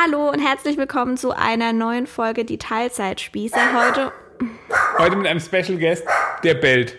Hallo und herzlich willkommen zu einer neuen Folge Die Teilzeitspießer. Heute. Heute mit einem Special Guest, der bellt.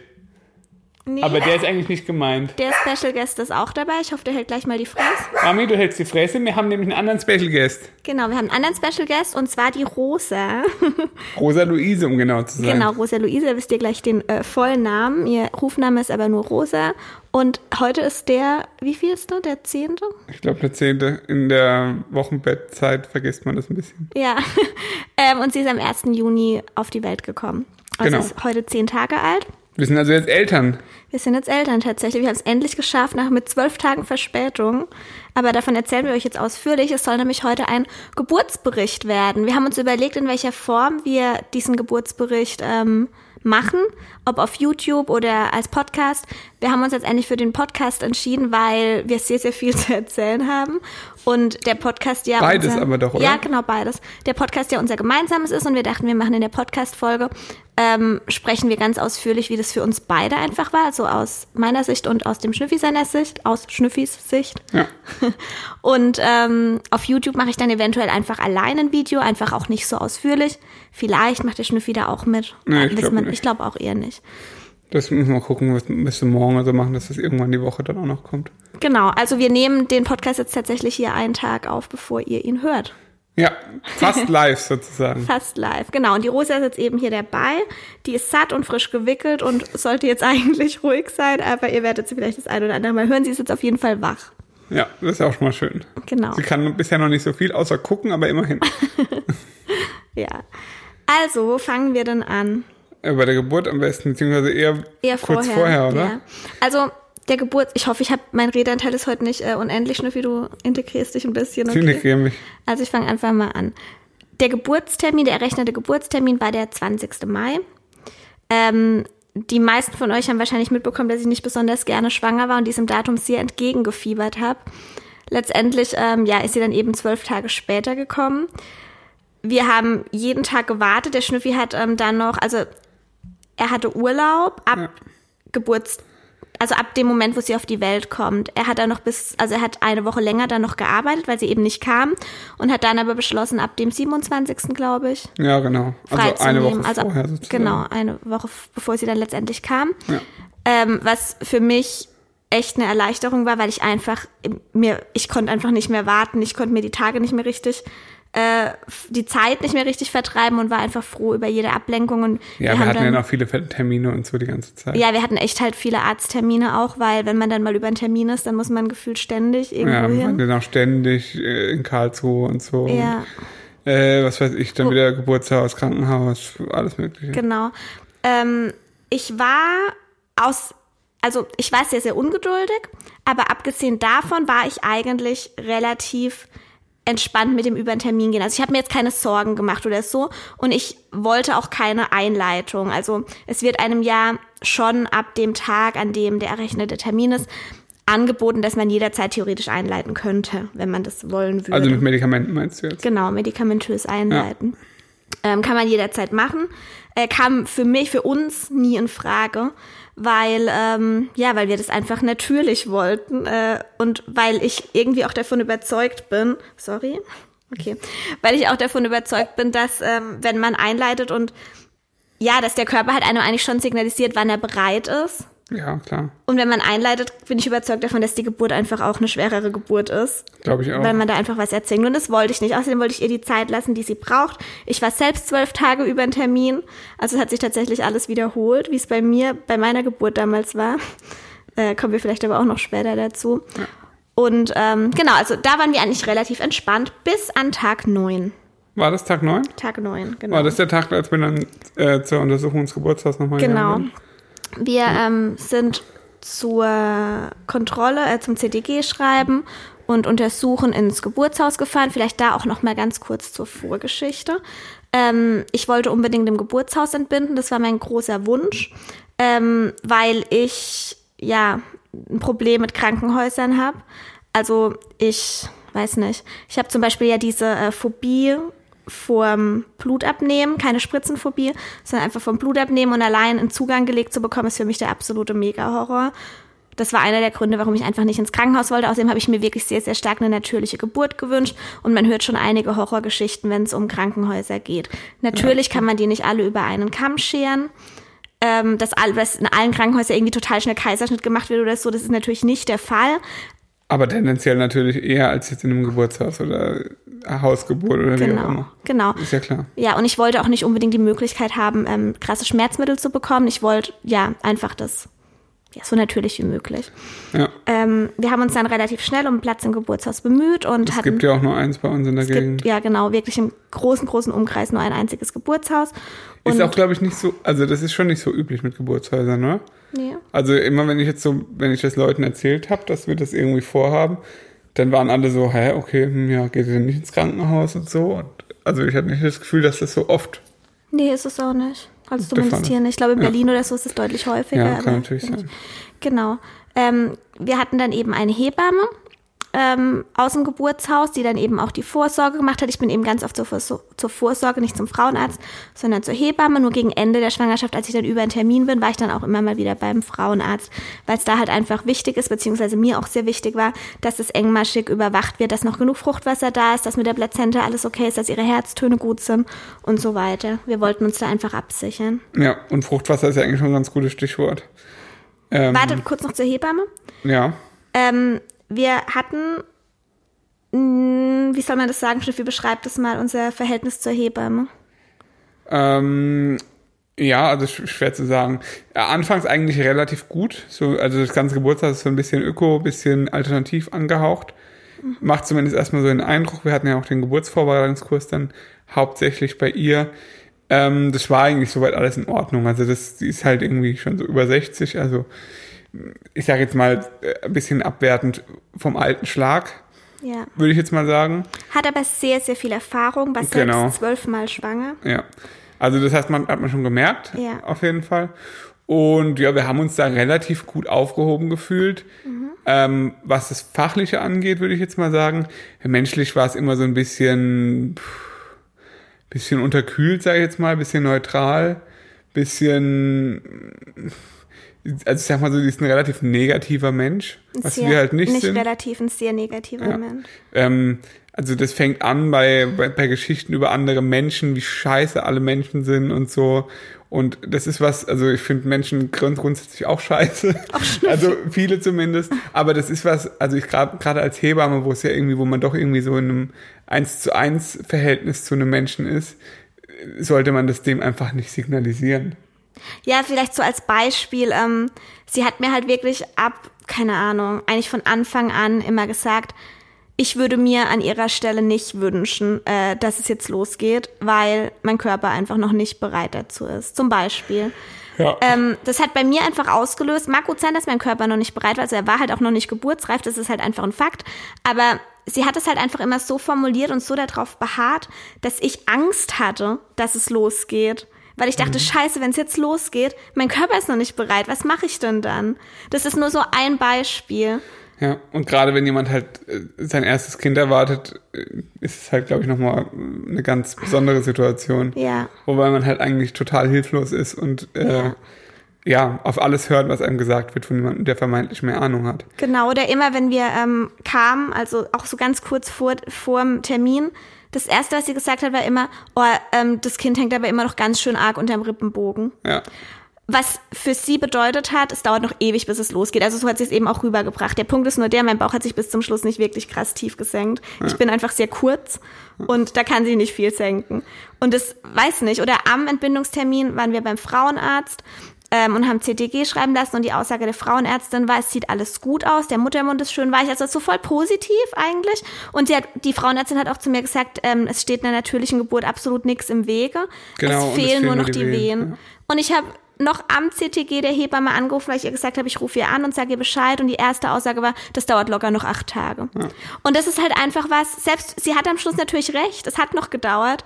Nee, Aber der ist eigentlich nicht gemeint. der Special Guest ist auch dabei. Ich hoffe, der hält gleich mal die Fresse. Mami, du hältst die Fresse. Wir haben nämlich einen anderen Special Guest. Genau, wir haben einen anderen Special Guest und zwar die Rosa. Rosa Luise, um genau zu sein. Genau, Rosa Luise, wisst ihr gleich den äh, vollen Namen. Ihr Rufname ist aber nur Rosa. Und heute ist der, wie viel ist der? Der zehnte? Ich glaube, der zehnte. In der Wochenbettzeit vergisst man das ein bisschen. Ja. ähm, und sie ist am 1. Juni auf die Welt gekommen. Also Genau. ist heute zehn Tage alt. Wir sind also jetzt Eltern. Wir sind jetzt Eltern tatsächlich. Wir haben es endlich geschafft, nach mit zwölf Tagen Verspätung. Aber davon erzählen wir euch jetzt ausführlich. Es soll nämlich heute ein Geburtsbericht werden. Wir haben uns überlegt, in welcher Form wir diesen Geburtsbericht ähm, machen, ob auf YouTube oder als Podcast. Wir haben uns jetzt endlich für den Podcast entschieden, weil wir sehr, sehr viel zu erzählen haben. Und der Podcast ja. Beides aber doch, oder? Ja, genau, beides. Der Podcast ja unser gemeinsames ist und wir dachten, wir machen in der Podcast-Folge, ähm, sprechen wir ganz ausführlich, wie das für uns beide einfach war, so aus meiner Sicht und aus dem Schnüffi seiner Sicht, aus Schnüffis Sicht. Ja. Und ähm, auf YouTube mache ich dann eventuell einfach allein ein Video, einfach auch nicht so ausführlich. Vielleicht macht der Schnüffi da auch mit. Nee, ich Wissen glaub glaube auch eher nicht. Das müssen wir mal gucken, was müssen wir morgen oder so machen, dass das irgendwann die Woche dann auch noch kommt. Genau, also wir nehmen den Podcast jetzt tatsächlich hier einen Tag auf, bevor ihr ihn hört. Ja, fast live sozusagen. Fast live, genau. Und die Rosa ist jetzt eben hier dabei. Die ist satt und frisch gewickelt und sollte jetzt eigentlich ruhig sein, aber ihr werdet sie vielleicht das ein oder andere Mal hören. Sie ist jetzt auf jeden Fall wach. Ja, das ist auch schon mal schön. Genau. Sie kann bisher noch nicht so viel, außer gucken, aber immerhin. Ja. Also, wo fangen wir denn an? Bei der Geburt am besten, beziehungsweise eher, Eher kurz vorher. vorher, oder? Ja. Also, der Geburt, ich hoffe, ich habe mein Redeanteil ist heute nicht äh, unendlich, Schnüffi, du integrierst dich ein bisschen. Ich integriere mich. Also ich fange einfach mal an. Der Geburtstermin, der errechnete Geburtstermin war der 20. Mai. Ähm, die meisten von euch haben wahrscheinlich mitbekommen, dass ich nicht besonders gerne schwanger war und diesem Datum sehr entgegengefiebert habe. Letztendlich ähm, ja, ist sie dann eben zwölf Tage später gekommen. Wir haben jeden Tag gewartet. Der Schnüffi hat ähm, dann noch, also er hatte Urlaub ab Ja. Geburts, also ab dem Moment, wo sie auf die Welt kommt. Er hat dann noch bis, also er hat eine Woche länger dann noch gearbeitet, weil sie eben nicht kam und hat dann aber beschlossen, ab dem 27. glaube ich, Ja, genau. Also eine Woche. Also, vorher sozusagen. genau, eine Woche bevor sie dann letztendlich kam. Ja. Ähm, was für mich echt eine Erleichterung war, weil ich einfach mir, ich konnte einfach nicht mehr warten, ich konnte mir die Tage nicht mehr richtig, äh, die Zeit nicht mehr richtig vertreiben und war einfach froh über jede Ablenkung und Ja, wir, haben hatten ja dann, noch viele Termine und so die ganze Zeit. ja, wir hatten echt halt viele Arzttermine auch, weil wenn man dann mal über einen Termin ist, dann muss man gefühlt ständig irgendwo Ja, wir hin. dann auch ständig äh, in Karlsruhe und so. Ja, Äh, was weiß ich, dann Wo- wieder Geburtshaus, Krankenhaus, alles mögliche. genau. Ähm, ich war aus, also ich war sehr, sehr ungeduldig, aber abgesehen davon war ich eigentlich relativ entspannt mit dem über den Termin gehen. Also ich habe mir jetzt keine Sorgen gemacht oder so und ich wollte auch keine Einleitung. Also es wird einem ja schon ab dem Tag, an dem der errechnete Termin ist, angeboten, dass man jederzeit theoretisch einleiten könnte, wenn man das wollen würde. Also mit Medikamenten meinst du jetzt? Genau, medikamentös einleiten. Ähm, kann man jederzeit machen. Äh, kam für mich, für uns nie in Frage, weil, ähm, ja, weil wir das einfach natürlich wollten äh, und weil ich irgendwie auch davon überzeugt bin, sorry, okay, weil ich auch davon überzeugt bin, dass ähm, wenn man einleitet und ja, dass der Körper halt einem eigentlich schon signalisiert, wann er bereit ist. Ja, klar. Und wenn man einleitet, bin ich überzeugt davon, dass die Geburt einfach auch eine schwerere Geburt ist Glaube ich auch. weil man da einfach was erzwingt. Und das wollte ich nicht. Außerdem wollte ich ihr die Zeit lassen, die sie braucht. Ich war selbst zwölf Tage über den Termin. Also es hat sich tatsächlich alles wiederholt, wie es bei mir, bei meiner Geburt damals war. Äh, kommen wir vielleicht aber auch noch später dazu. Und ähm, genau, also da waren wir eigentlich relativ entspannt bis an Tag neun. War das Tag 9? Tag neun, genau. War das der Tag, als wir dann äh, zur Untersuchung ins Geburtshaus nochmal Genau. gegangen Wir ähm, sind zur Kontrolle, äh, zum CDG-Schreiben und untersuchen ins Geburtshaus gefahren. Vielleicht da auch noch mal ganz kurz zur Vorgeschichte. Ähm, ich wollte unbedingt im Geburtshaus entbinden. Das war mein großer Wunsch, ähm, weil ich ja ein Problem mit Krankenhäusern habe. Also ich weiß nicht. Ich habe zum Beispiel ja diese äh, Phobie vorm Blutabnehmen, keine Spritzenphobie, sondern einfach vom Blutabnehmen und allein einen Zugang gelegt zu bekommen, ist für mich der absolute Mega-Horror. das war einer der Gründe, warum ich einfach nicht ins Krankenhaus wollte. Außerdem habe ich mir wirklich sehr, sehr stark eine natürliche Geburt gewünscht. Und man hört schon einige Horrorgeschichten, wenn es um Krankenhäuser geht. Natürlich kann man die nicht alle über einen Kamm scheren. Ähm, dass, all, dass in allen Krankenhäusern irgendwie total schnell Kaiserschnitt gemacht wird oder so, das ist natürlich nicht der Fall. Aber tendenziell natürlich eher als jetzt in einem Geburtshaus oder Hausgeburt oder wie auch Genau, immer. genau. Ist ja klar. Ja, und ich wollte auch nicht unbedingt die Möglichkeit haben, ähm, krasse Schmerzmittel zu bekommen. Ich wollte, ja, einfach das, ja, so natürlich wie möglich. Ja. Ähm, wir haben uns dann relativ schnell um Platz im Geburtshaus bemüht und Es hatten. gibt ja auch nur eins bei uns in der Gegend. gibt, ja, genau, wirklich im großen, großen Umkreis nur ein einziges Geburtshaus. Ist Und- auch, glaube ich, nicht so, also das ist schon nicht so üblich mit Geburtshäusern, ne? Nee. Also immer wenn ich jetzt so, wenn ich das Leuten erzählt habe, dass wir das irgendwie vorhaben, dann waren alle so, hä, okay, hm, ja, geht ihr denn nicht ins Krankenhaus und so? Und also ich hatte nicht das Gefühl, dass das so oft, Nee, ist es auch nicht. Also zumindest hier nicht. Ich glaube, in Ja. Berlin oder so ist es deutlich häufiger. ja, kann natürlich sein. Genau. Ähm, wir hatten dann eben eine Hebamme ähm, aus dem Geburtshaus, die dann eben auch die Vorsorge gemacht hat. Ich bin eben ganz oft zur, Vorso- zur Vorsorge, nicht zum Frauenarzt, sondern zur Hebamme. Nur gegen Ende der Schwangerschaft, als ich dann über einen Termin bin, war ich dann auch immer mal wieder beim Frauenarzt, weil es da halt einfach wichtig ist, beziehungsweise mir auch sehr wichtig war, dass es engmaschig überwacht wird, dass noch genug Fruchtwasser da ist, dass mit der Plazenta alles okay ist, dass ihre Herztöne gut sind und so weiter. Wir wollten uns da einfach absichern. Ja, und Fruchtwasser ist ja eigentlich schon ein ganz gutes Stichwort. Ähm, Warte kurz noch zur Hebamme. Ja, Ähm, wir hatten, wie soll man das sagen, Schniffi, beschreibt das mal, unser Verhältnis zur Hebamme. ähm, ja, also sch- schwer zu sagen. Ja, anfangs eigentlich relativ gut. So, also das ganze Geburtstag ist so ein bisschen öko, bisschen alternativ angehaucht. Macht zumindest erstmal so den Eindruck. Wir hatten ja auch den Geburtsvorbereitungskurs dann hauptsächlich bei ihr. Ähm, das war eigentlich soweit alles in Ordnung. Also das, die ist halt irgendwie schon so über 60. Also ich sage jetzt mal äh, ein bisschen abwertend vom alten Schlag, Ja. würde ich jetzt mal sagen. Hat aber sehr, sehr viel Erfahrung, war selbst Genau. zwölfmal schwanger. Ja. Also das heißt, man hat man schon gemerkt, Ja. auf jeden Fall. Und ja, wir haben uns da relativ gut aufgehoben gefühlt. Ähm, was das Fachliche angeht, würde ich jetzt mal sagen. Menschlich war es immer so ein bisschen, pff, bisschen unterkühlt, sage ich jetzt mal, bisschen neutral, bisschen, also ich sag mal so, die ist ein relativ negativer Mensch, was sehr, wir halt nicht, nicht sind. relativ, ein sehr negativer Ja. Mensch. Ähm, also das fängt an bei, bei, bei Geschichten über andere Menschen, wie scheiße alle Menschen sind und so. Und das ist was, also ich finde Menschen grund grundsätzlich auch scheiße. also viele zumindest. Aber das ist was, also ich gerade gerade als Hebamme, wo es ja irgendwie, wo man doch irgendwie so in einem eins zu eins Verhältnis zu einem Menschen ist, sollte man das dem einfach nicht signalisieren. Ja, vielleicht so als Beispiel, ähm, sie hat mir halt wirklich ab, keine Ahnung, eigentlich von Anfang an immer gesagt, ich würde mir an ihrer Stelle nicht wünschen, äh, dass es jetzt losgeht, weil mein Körper einfach noch nicht bereit dazu ist. Zum Beispiel. Ja. Ähm, das hat bei mir einfach ausgelöst. Mag gut sein, dass mein Körper noch nicht bereit war. Also er war halt auch noch nicht geburtsreif. Das ist halt einfach ein Fakt. Aber sie hat es halt einfach immer so formuliert und so darauf beharrt, dass ich Angst hatte, dass es losgeht. Weil ich dachte, scheiße, wenn es jetzt losgeht, mein Körper ist noch nicht bereit. Was mache ich denn dann? Das ist nur so ein Beispiel. Ja, und gerade wenn jemand halt äh, sein erstes Kind erwartet, äh, ist es halt, glaube ich, nochmal eine ganz besondere Situation. Ja. Wobei man halt eigentlich total hilflos ist und äh, ja. auf alles hört, was einem gesagt wird von jemandem, der vermeintlich mehr Ahnung hat. Genau, oder immer, wenn wir ähm, kamen, also auch so ganz kurz vor dem Termin, das Erste, was sie gesagt hat, war immer, oh, ähm, das Kind hängt aber immer noch ganz schön arg unterm Rippenbogen. Ja. Was für sie bedeutet hat, es dauert noch ewig, bis es losgeht. Also so hat sie es eben auch rübergebracht. Der Punkt ist nur der, mein Bauch hat sich bis zum Schluss nicht wirklich krass tief gesenkt. Ich bin einfach sehr kurz und da kann sie nicht viel senken. Und das weiß nicht. Oder am Entbindungstermin waren wir beim Frauenarzt ähm, und haben CTG schreiben lassen und die Aussage der Frauenärztin war, es sieht alles gut aus, der Muttermund ist schön weich, also so voll positiv eigentlich. Und sie hat, die Frauenärztin hat auch zu mir gesagt, ähm, es steht einer natürlichen Geburt absolut nichts im Wege. Genau, es es fehlen fehlen nur noch die die Wehen, Wehen. ja. Und ich habe noch am CTG der Hebamme angerufen, weil ich ihr gesagt habe, ich rufe ihr an und sage ihr Bescheid. Und die erste Aussage war, das dauert locker noch acht Tage. Und das ist halt einfach was, selbst sie hat am Schluss natürlich recht, es hat noch gedauert.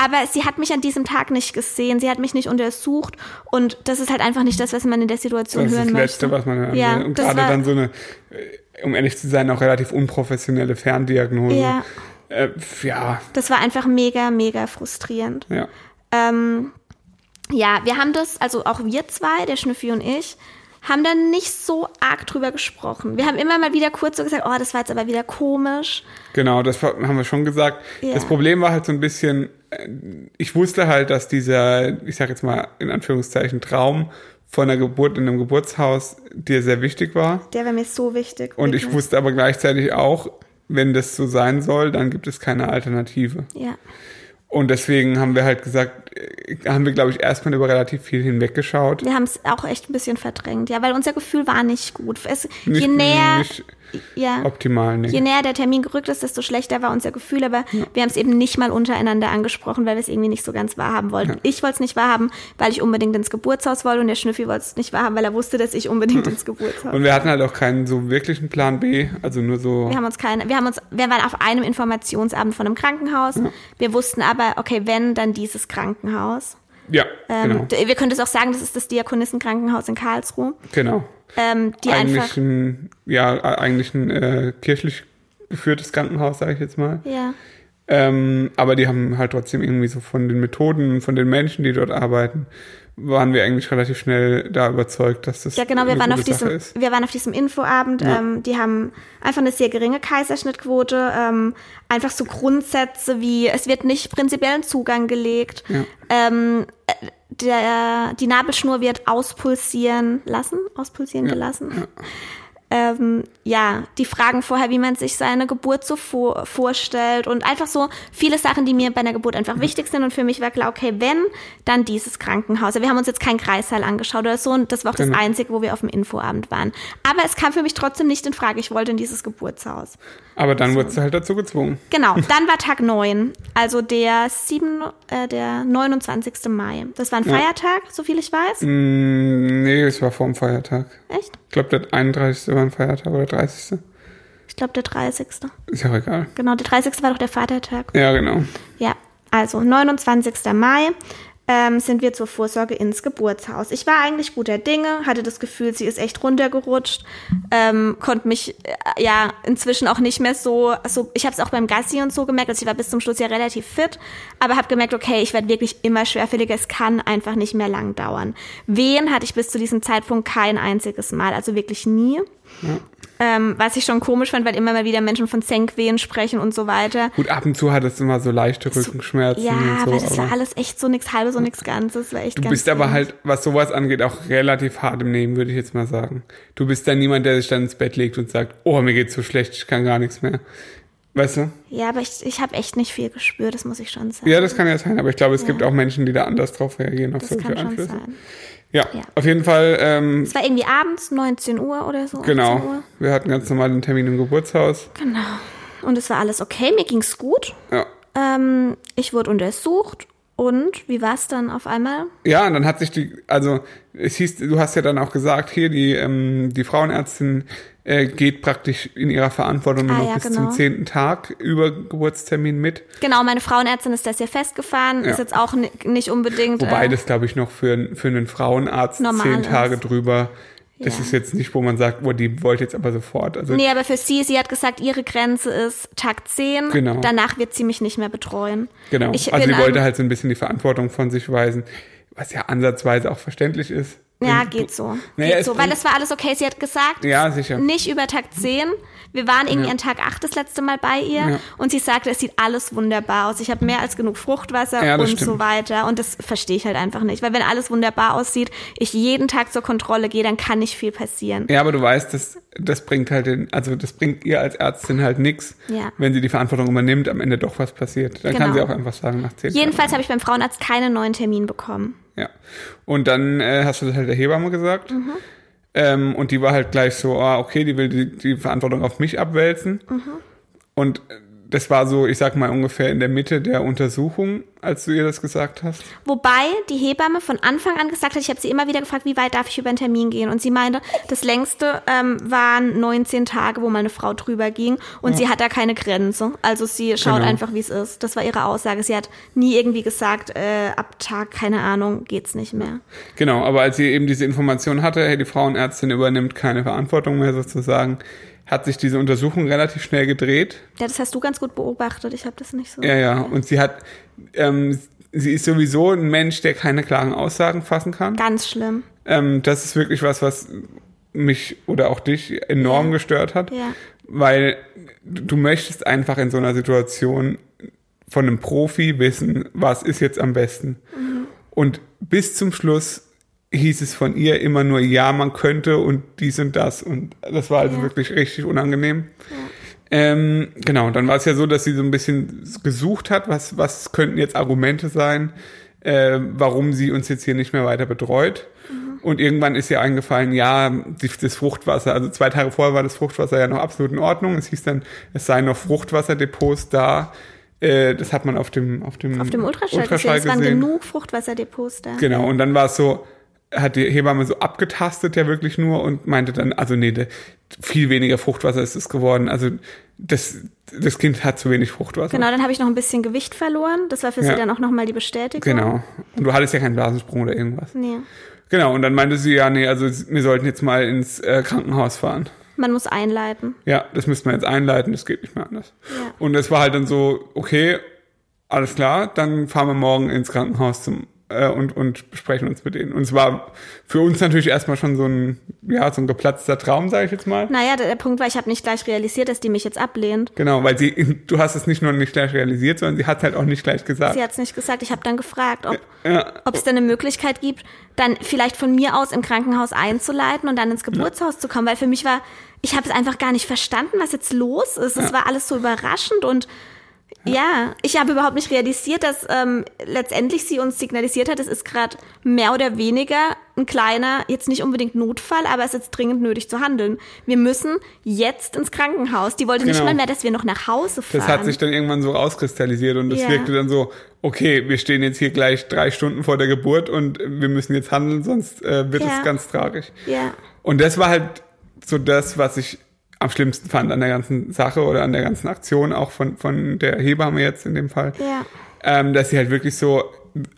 Aber sie hat mich an diesem Tag nicht gesehen, sie hat mich nicht untersucht und das ist halt einfach nicht das, was man in der Situation Das ist hören das Letzte, möchte. was man hören Ja. Und das gerade dann so eine, äh, um ehrlich zu sein, auch relativ unprofessionelle Ferndiagnose. Ja. Äh, ja, Das war einfach mega, mega frustrierend. ja. Ähm, ja, wir haben das, also auch wir zwei, der Schnüffi und ich, haben dann nicht so arg drüber gesprochen. Wir haben immer mal wieder kurz so gesagt, oh, das war jetzt aber wieder komisch. Genau, das haben wir schon gesagt. Ja. Das Problem war halt so ein bisschen, ich wusste halt, dass dieser, ich sag jetzt mal in Anführungszeichen, Traum von der Geburt in einem Geburtshaus dir sehr wichtig war. Der wäre mir so wichtig. Und ich wirklich. wusste aber gleichzeitig auch, wenn das so sein soll, dann gibt es keine Alternative. Ja. Und deswegen haben wir halt gesagt, haben wir, glaube ich, erstmal über relativ viel hinweggeschaut. Wir haben es auch echt ein bisschen verdrängt, ja, weil unser Gefühl war nicht gut. Es, Nicht, je näher, nicht ja, optimal, nee. je näher der Termin gerückt ist, desto schlechter war unser Gefühl. Aber wir haben es eben nicht mal untereinander angesprochen, weil wir es irgendwie nicht so ganz wahrhaben wollten. Ich wollte es nicht wahrhaben, weil ich unbedingt ins Geburtshaus wollte und der Schnüffi wollte es nicht wahrhaben, weil er wusste, dass ich unbedingt ins Geburtshaus. Und wir hatten halt auch keinen so wirklichen Plan B, also nur so. Wir haben uns keine, wir haben uns, wir waren auf einem Informationsabend von einem Krankenhaus. Wir wussten aber, okay, wenn, dann dieses Krankenhaus. Ja, Ähm, genau. Wir können es auch sagen, das ist das Diakonissenkrankenhaus in Karlsruhe. Genau. Ähm, die eigentlich einfach, ein, ja, eigentlich ein äh, kirchlich geführtes Krankenhaus, sage ich jetzt mal. ja. Ähm, aber die haben halt trotzdem irgendwie so von den Methoden, von den Menschen, die dort arbeiten, waren wir eigentlich relativ schnell da überzeugt, dass das Ja, genau, wir waren, auf diesem, ist. wir waren auf diesem Infoabend. Ähm, die haben einfach eine sehr geringe Kaiserschnittquote. Ähm, einfach so Grundsätze wie, es wird nicht prinzipiellen Zugang gelegt. Ja. Ähm, äh, der, die Nabelschnur wird auspulsieren lassen, auspulsieren gelassen. Ähm, ja, die fragen vorher, wie man sich seine Geburt so vor, vorstellt und einfach so viele Sachen, die mir bei einer Geburt einfach wichtig sind. Und für mich war klar, okay, wenn, dann dieses Krankenhaus. Wir haben uns jetzt keinen Kreissaal angeschaut oder so und das war auch Genau. das Einzige, wo wir auf dem Infoabend waren. Aber es kam für mich trotzdem nicht in Frage. Ich wollte in dieses Geburtshaus. Aber dann wurdest du halt dazu gezwungen. Genau, dann war Tag 9, also der, 7, äh, der 29. Mai. Das war ein Feiertag, so viel ich weiß. Mm, nee, es war vor dem Feiertag. Echt? Ich glaube, der 31. war ein Feiertag oder 30. Ich glaube, der 30. Ist ja auch egal. Genau, der 30. war doch der Vatertag. Ja, genau. Ja, also 29. Mai ähm, sind wir zur Vorsorge ins Geburtshaus. Ich war eigentlich guter Dinge, hatte das Gefühl, sie ist echt runtergerutscht, ähm, konnte mich äh, ja inzwischen auch nicht mehr so, so ich habe es auch beim Gassi und so gemerkt, also ich war bis zum Schluss ja relativ fit, aber habe gemerkt, okay, ich werde wirklich immer schwerfälliger, es kann einfach nicht mehr lang dauern. Wehen hatte ich bis zu diesem Zeitpunkt kein einziges Mal, also wirklich nie. Ähm, was ich schon komisch fand, weil immer mal wieder Menschen von Senkwehen sprechen und so weiter. Gut, ab und zu hattest du mal so leichte Rückenschmerzen Ja, und so. aber das war alles echt so nichts halbes und nichts Ganzes. War echt du ganz bist aber halt, was sowas angeht, auch relativ hart im Nehmen, würde ich jetzt mal sagen. Du bist dann niemand, der sich dann ins Bett legt und sagt, oh, mir geht's so schlecht, ich kann gar nichts mehr. Weißt du? Ja, aber ich, ich habe echt nicht viel gespürt, das muss ich schon sagen. Ja, das kann ja sein, aber ich glaube, es gibt auch Menschen, die da anders drauf reagieren auf das solche kann schon Einflüsse. sein. Ja, Ja. auf jeden Fall, ähm, Es war irgendwie abends, 19 Uhr oder so. 18 genau. Uhr. Wir hatten ganz normal den Termin im Geburtshaus. Genau. Und es war alles okay, mir ging's gut. Ja. Ähm, ich wurde untersucht und wie war's dann auf einmal? Ja, und dann hat sich die, also es hieß, du hast ja dann auch gesagt, hier die, ähm, die Frauenärztin äh, geht praktisch in ihrer Verantwortung nur Ah, noch ja, bis genau. zum zehnten Tag über Geburtstermin mit. Genau, meine Frauenärztin ist das ja festgefahren, Ja. ist jetzt auch ni- nicht unbedingt. Wobei äh, das, glaube ich, noch für, für einen Frauenarzt zehn Tage ist. drüber. Das Ja. ist jetzt nicht, wo man sagt, oh, die wollte jetzt aber sofort. Also Nee, aber für sie, sie hat gesagt, ihre Grenze ist Tag 10. Genau. Danach wird sie mich nicht mehr betreuen. genau. Ich also bin die wollte halt so ein bisschen die Verantwortung von sich weisen, was ja ansatzweise auch verständlich ist. Ja, geht so. Naja, geht so, weil es war alles okay. Sie hat gesagt, Ja, sicher. nicht über Tag 10. Wir waren irgendwie an Tag 8 das letzte Mal bei ihr Ja. und sie sagte, es sieht alles wunderbar aus. Ich habe mehr als genug Fruchtwasser Ja, und so stimmt. weiter. Und das verstehe ich halt einfach nicht. Weil wenn alles wunderbar aussieht, ich jeden Tag zur Kontrolle gehe, dann kann nicht viel passieren. Ja, aber du weißt, das, das bringt halt den, also das bringt ihr als Ärztin halt nichts, Ja. wenn sie die Verantwortung übernimmt, am Ende doch was passiert. Dann kann Genau. sie auch einfach sagen, nach zehn Jedenfalls habe ich beim Frauenarzt keinen neuen Termin bekommen. Ja. Und dann äh, hast du das halt der Hebamme gesagt. Mhm. Ähm, und die war halt gleich so, ah, okay, die will die, die Verantwortung auf mich abwälzen. Mhm. Und das war so, ich sag mal, ungefähr in der Mitte der Untersuchung, als du ihr das gesagt hast. Wobei die Hebamme von Anfang an gesagt hat, ich habe sie immer wieder gefragt, wie weit darf ich über einen Termin gehen? Und sie meinte, das längste ähm, waren 19 Tage, wo meine Frau drüber ging. Und sie hat da keine Grenze. Also sie schaut Genau. einfach, wie es ist. Das war ihre Aussage. Sie hat nie irgendwie gesagt, äh, ab Tag, keine Ahnung, geht's nicht mehr. Genau, aber als sie eben diese Information hatte, hey, die Frauenärztin übernimmt keine Verantwortung mehr sozusagen, hat sich diese Untersuchung relativ schnell gedreht. Ja, das hast du ganz gut beobachtet. Ich habe das nicht so. Ja, ja. Und sie hat, ähm, sie ist sowieso ein Mensch, der keine klaren Aussagen fassen kann. Ganz schlimm. Ähm, das ist wirklich was, was mich oder auch dich enorm Ja. gestört hat, Ja. weil du möchtest einfach in so einer Situation von einem Profi wissen, was ist jetzt am besten. Und bis zum Schluss hieß es von ihr immer nur, ja, man könnte und dies und das. Und das war also Ja. wirklich richtig unangenehm. Ähm, genau, dann war es ja so, dass sie so ein bisschen gesucht hat, was, was könnten jetzt Argumente sein, äh, warum sie uns jetzt hier nicht mehr weiter betreut. Und irgendwann ist ihr eingefallen, ja, die, das Fruchtwasser, also zwei Tage vorher war das Fruchtwasser ja noch absolut in Ordnung. Es hieß dann, es seien noch Fruchtwasserdepots da. Äh, das hat man auf dem, auf dem, Auf dem Ultraschall, gesehen. Es waren genug Fruchtwasserdepots da. Genau, und dann war es so, hat die Hebamme so abgetastet ja wirklich nur und meinte dann, also nee, viel weniger Fruchtwasser ist es geworden. Also das, das Kind hat zu wenig Fruchtwasser. Genau, dann habe ich noch ein bisschen Gewicht verloren. Das war für Ja. sie dann auch nochmal die Bestätigung. Genau. Und du hattest ja keinen Blasensprung oder irgendwas. Nee. Genau, und dann meinte sie, ja, nee, also wir sollten jetzt mal ins äh, Krankenhaus fahren. Man muss einleiten. Ja, das müssen wir jetzt einleiten, das geht nicht mehr anders. Ja. Und es war halt dann so, okay, alles klar, dann fahren wir morgen ins Krankenhaus zum äh, und, und besprechen uns mit denen. Und es war für uns natürlich erstmal schon so ein, ja, so ein geplatzter Traum, sage ich jetzt mal. Naja, der, der Punkt war, ich habe nicht gleich realisiert, dass die mich jetzt ablehnt. Genau, weil sie, du hast es nicht nur nicht gleich realisiert, sondern sie hat halt auch nicht gleich gesagt. Sie hat es nicht gesagt. Ich habe dann gefragt, ob Ja, ob es denn eine Möglichkeit gibt, dann vielleicht von mir aus im Krankenhaus einzuleiten und dann ins Geburtshaus zu kommen, weil für mich war, ich habe es einfach gar nicht verstanden, was jetzt los ist. Es war alles so überraschend und ja, ich habe überhaupt nicht realisiert, dass ähm, letztendlich sie uns signalisiert hat, es ist gerade mehr oder weniger ein kleiner, jetzt nicht unbedingt Notfall, aber es ist jetzt dringend nötig zu handeln. Wir müssen jetzt ins Krankenhaus. Die wollte nicht Genau. mal mehr, dass wir noch nach Hause fahren. das hat sich dann irgendwann so rauskristallisiert und es Ja. wirkte dann so, okay, wir stehen jetzt hier gleich drei Stunden vor der Geburt und wir müssen jetzt handeln, sonst äh, wird Ja. es ganz tragisch. ja. Und das war halt so das, was ich am schlimmsten fand an der ganzen Sache oder an der ganzen Aktion, auch von, von der Hebamme jetzt in dem Fall. Ja. Ähm, dass sie halt wirklich so,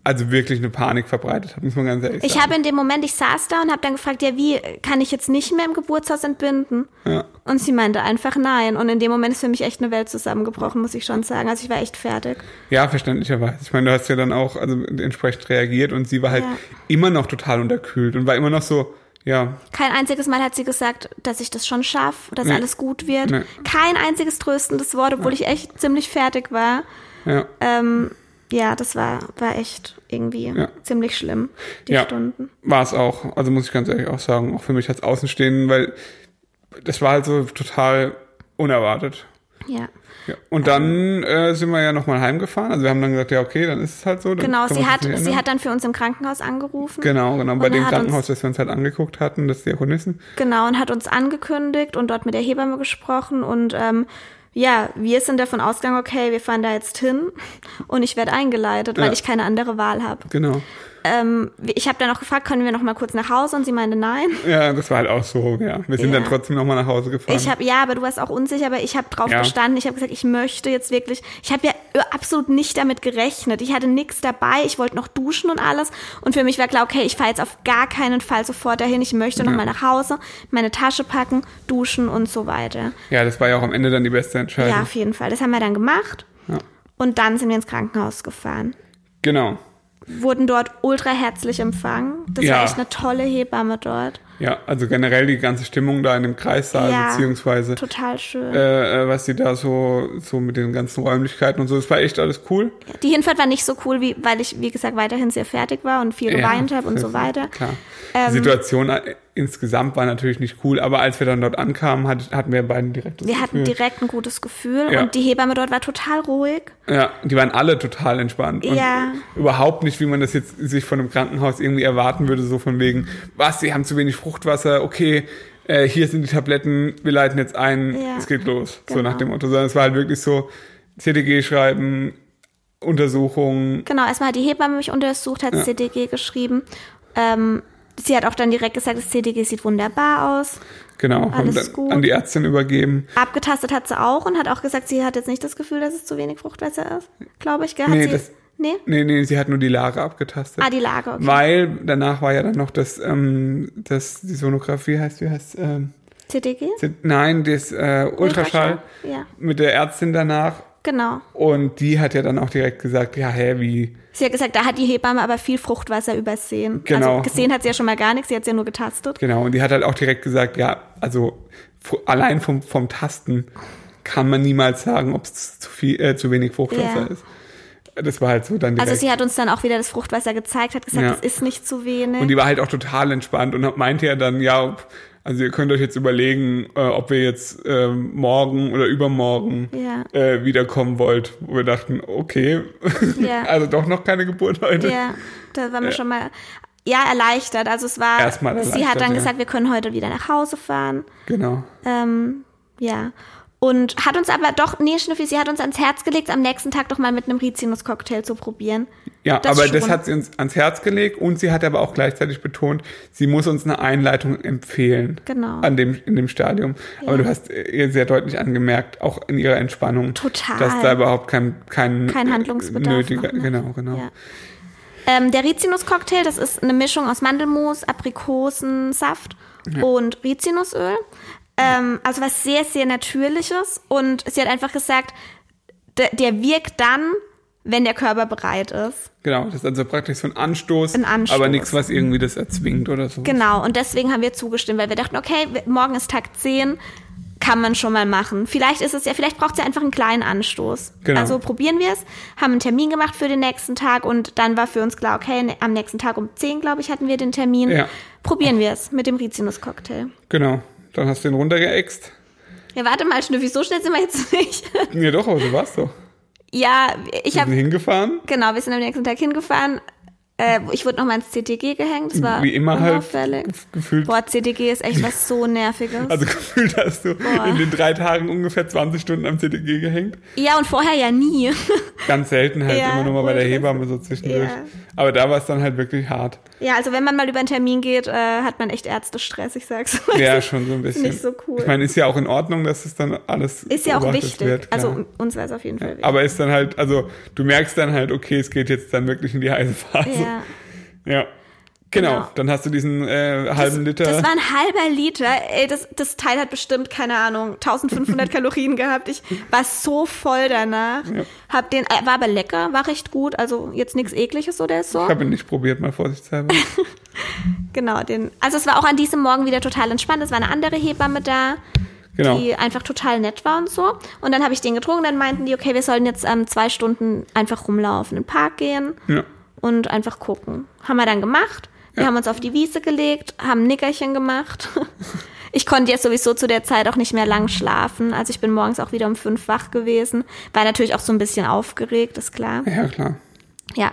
also wirklich eine Panik verbreitet hat, muss man ganz ehrlich Ich sagen. habe in dem Moment, ich saß da und habe dann gefragt, ja, wie kann ich jetzt nicht mehr im Geburtshaus entbinden? Ja. Und sie meinte einfach nein. Und in dem Moment ist für mich echt eine Welt zusammengebrochen, muss ich schon sagen. Also ich war echt fertig. Ja, verständlicherweise. Ich meine, du hast ja dann auch also entsprechend reagiert und sie war halt Ja. immer noch total unterkühlt und war immer noch so, ja, Kein einziges Mal hat sie gesagt, dass ich das schon schaffe, dass Nee. alles gut wird. Nee. Kein einziges tröstendes Wort, obwohl ich echt ziemlich fertig war. ja. Ähm, ja, das war, war echt irgendwie Ja. ziemlich schlimm, die Ja. Stunden. War es auch. Also muss ich ganz ehrlich auch sagen, auch für mich als Außenstehenden, weil das war halt so total unerwartet. Ja. Ja. Und dann äh, sind wir ja nochmal heimgefahren. Also wir haben dann gesagt, ja, okay, dann ist es halt so. Genau, sie hat, sie hat dann für uns im Krankenhaus angerufen. Genau, genau. Bei dem Krankenhaus, uns- das wir uns halt angeguckt hatten, das Diakonissen. Genau, und hat uns angekündigt und dort mit der Hebamme gesprochen und ähm, ja, wir sind davon ausgegangen, okay, wir fahren da jetzt hin und ich werde eingeleitet, weil Ja. ich keine andere Wahl habe. Genau. Ähm, ich habe dann auch gefragt, können wir noch mal kurz nach Hause und sie meinte nein. Ja, das war halt auch so, ja. Wir sind Ja. dann trotzdem nochmal nach Hause gefahren. Ich habe ja, aber du warst auch unsicher, aber ich habe drauf Ja. bestanden. Ich habe gesagt, ich möchte jetzt wirklich. Ich habe ja absolut nicht damit gerechnet. Ich hatte nichts dabei. Ich wollte noch duschen und alles. Und für mich war klar, okay, ich fahre jetzt auf gar keinen Fall sofort dahin. Ich möchte noch Ja. mal nach Hause, meine Tasche packen, duschen und so weiter. ja, das war ja auch am Ende dann die beste Entscheidung. Ja, auf jeden Fall. Das haben wir dann gemacht. Ja. Und dann sind wir ins Krankenhaus gefahren. Genau. Wurden dort ultra herzlich empfangen. Das Ja. war echt eine tolle Hebamme dort. Ja, also generell die ganze Stimmung da in dem Kreissaal, Ja. beziehungsweise Total schön. äh, äh, was sie da so, so mit den ganzen Räumlichkeiten und so, das war echt alles cool. Die Hinfahrt war nicht so cool, wie, weil ich, wie gesagt, weiterhin sehr fertig war und viel geweint habe und so weiter. Klar. Ähm, die Situation insgesamt war natürlich nicht cool, aber als wir dann dort ankamen, hat, hatten wir beiden direkt das Wir hatten Gefühl. direkt ein gutes Gefühl Ja. und die Hebamme dort war total ruhig. Ja, die waren alle total entspannt. Und Ja. Überhaupt nicht, wie man das jetzt sich von einem Krankenhaus irgendwie erwarten würde, so von wegen, was, sie haben zu wenig Fruchtwasser, okay, äh, hier sind die Tabletten, wir leiten jetzt ein, Ja. es geht los. So Genau. nach dem Motto. Sondern es war halt wirklich so, CDG schreiben, Untersuchungen, Genau, erstmal hat die Hebamme mich untersucht, hat Ja. CDG geschrieben. Ähm, sie hat auch dann direkt gesagt, das CDG sieht wunderbar aus. genau, haben Alles dann gut. an die Ärztin übergeben. Abgetastet hat sie auch und hat auch gesagt, sie hat jetzt nicht das Gefühl, dass es zu wenig Fruchtwasser ist. Glaube ich. Hat Nee, sie, das- nee? Nee, nee, sie hat nur die Lage abgetastet. Ah, die Lage, okay. Weil danach war ja dann noch das, ähm, das die Sonographie heißt, wie heißt, ähm, CDG? nein, das äh, Ultraschall. Ja. mit der Ärztin danach Genau. Und die hat ja dann auch direkt gesagt, ja, hä, wie? Sie hat gesagt, da hat die Hebamme aber viel Fruchtwasser übersehen. Genau. Also gesehen hat sie ja schon mal gar nichts, sie hat es ja nur getastet. Genau, und die hat halt auch direkt gesagt, ja, also allein vom, vom Tasten kann man niemals sagen, ob es zu viel, äh, zu wenig Fruchtwasser Ja. ist. Das war halt so dann direkt. Also sie hat uns dann auch wieder das Fruchtwasser gezeigt, hat gesagt, Ja. es ist nicht zu wenig. und die war halt auch total entspannt und meinte ja dann, ja, ob- also ihr könnt euch jetzt überlegen, äh, ob ihr jetzt ähm, morgen oder übermorgen Ja. äh, wiederkommen wollt. Wo wir dachten, okay, Ja. also doch noch keine Geburt heute. Ja, da waren wir schon mal ja erleichtert. Also es war, Erstmal sie hat dann gesagt, wir können heute wieder nach Hause fahren. Genau. Ähm, ja. Und hat uns aber doch, nee, Schnüffi, sie hat uns ans Herz gelegt, am nächsten Tag doch mal mit einem Rizinus-Cocktail zu probieren. Ja, Das aber das schon. hat sie uns ans Herz gelegt und sie hat aber auch gleichzeitig betont, sie muss uns eine Einleitung empfehlen. Genau. An dem, in dem Stadium. Aber Ja. du hast ihr sehr deutlich angemerkt, auch in ihrer Entspannung, Total. dass da überhaupt kein, kein, Kein Handlungsbedarf nötiger, ne? genau, genau. Ja. Ähm, der Rizinus-Cocktail, das ist eine Mischung aus Mandelmus, Aprikosensaft und Rizinusöl. Ähm, also was sehr, sehr Natürliches. Und sie hat einfach gesagt, der, der wirkt dann, wenn der Körper bereit ist. Genau, das ist also praktisch so ein Anstoß, Ein Anstoß. aber nichts, was irgendwie das erzwingt oder so. Genau, und deswegen haben wir zugestimmt, weil wir dachten, okay, morgen ist Tag 10, kann man schon mal machen. Vielleicht ist es ja, vielleicht braucht es ja einfach einen kleinen Anstoß. Genau. Also probieren wir es, haben einen Termin gemacht für den nächsten Tag und dann war für uns klar, okay, ne- am nächsten Tag um 10, glaube ich, hatten wir den Termin. Ja. Probieren wir es mit dem Rizinus-Cocktail. Genau. Dann hast du den runtergeäxt. Ja, warte mal, Schnüffi, so schnell sind wir jetzt nicht. Ja doch, aber du warst doch. ja, ich Wir habe, hingefahren. genau, wir sind am nächsten Tag hingefahren. Äh, ich wurde nochmal ins CTG gehängt, das war Wie immer halt gefühlt. Boah, CTG ist echt was so Nerviges. Also gefühlt hast du Boah. in den drei Tagen ungefähr 20 Stunden am CTG gehängt. ja, und vorher ja nie. Ganz selten halt Ja, immer nur mal bei der. Hebamme so zwischendurch. Ja. Aber da war es dann halt wirklich hart. Ja, also wenn man mal über einen Termin geht, äh, hat man echt Ärztestress, ich sag's. Ja, schon so ein bisschen. nicht so cool. Ich meine, ist ja auch in Ordnung, dass es dann alles Ist ja auch wichtig. wird, also uns war es auf jeden Fall wichtig. Aber ist dann halt, also du merkst dann halt, okay, es geht jetzt dann wirklich in die heiße Phase. ja. Ja. Genau. Genau. Dann hast du diesen äh, halben Liter. Das war ein halber Liter. Ey, das, das Teil hat bestimmt, keine Ahnung, 1500 Kalorien gehabt. Ich war so voll danach. Hab den, äh, war aber lecker, war recht gut. Also jetzt nichts ekliges oder so. ich habe ihn nicht probiert, mal vorsichtshalber. Genau, den. Also es war auch an diesem Morgen wieder total entspannt. Es war eine andere Hebamme da. Genau. die einfach total nett war und so. Und dann habe ich den getrunken, dann meinten die, okay, wir sollen jetzt ähm, zwei Stunden einfach rumlaufen, in den Park gehen Ja. Und einfach gucken. Haben wir dann gemacht. Wir Ja. haben uns auf die Wiese gelegt, haben ein Nickerchen gemacht. Ich konnte jetzt sowieso zu der Zeit auch nicht mehr lang schlafen. Also ich bin morgens auch wieder um fünf wach gewesen. War natürlich auch so ein bisschen aufgeregt, ist klar. Ja, klar. Ja,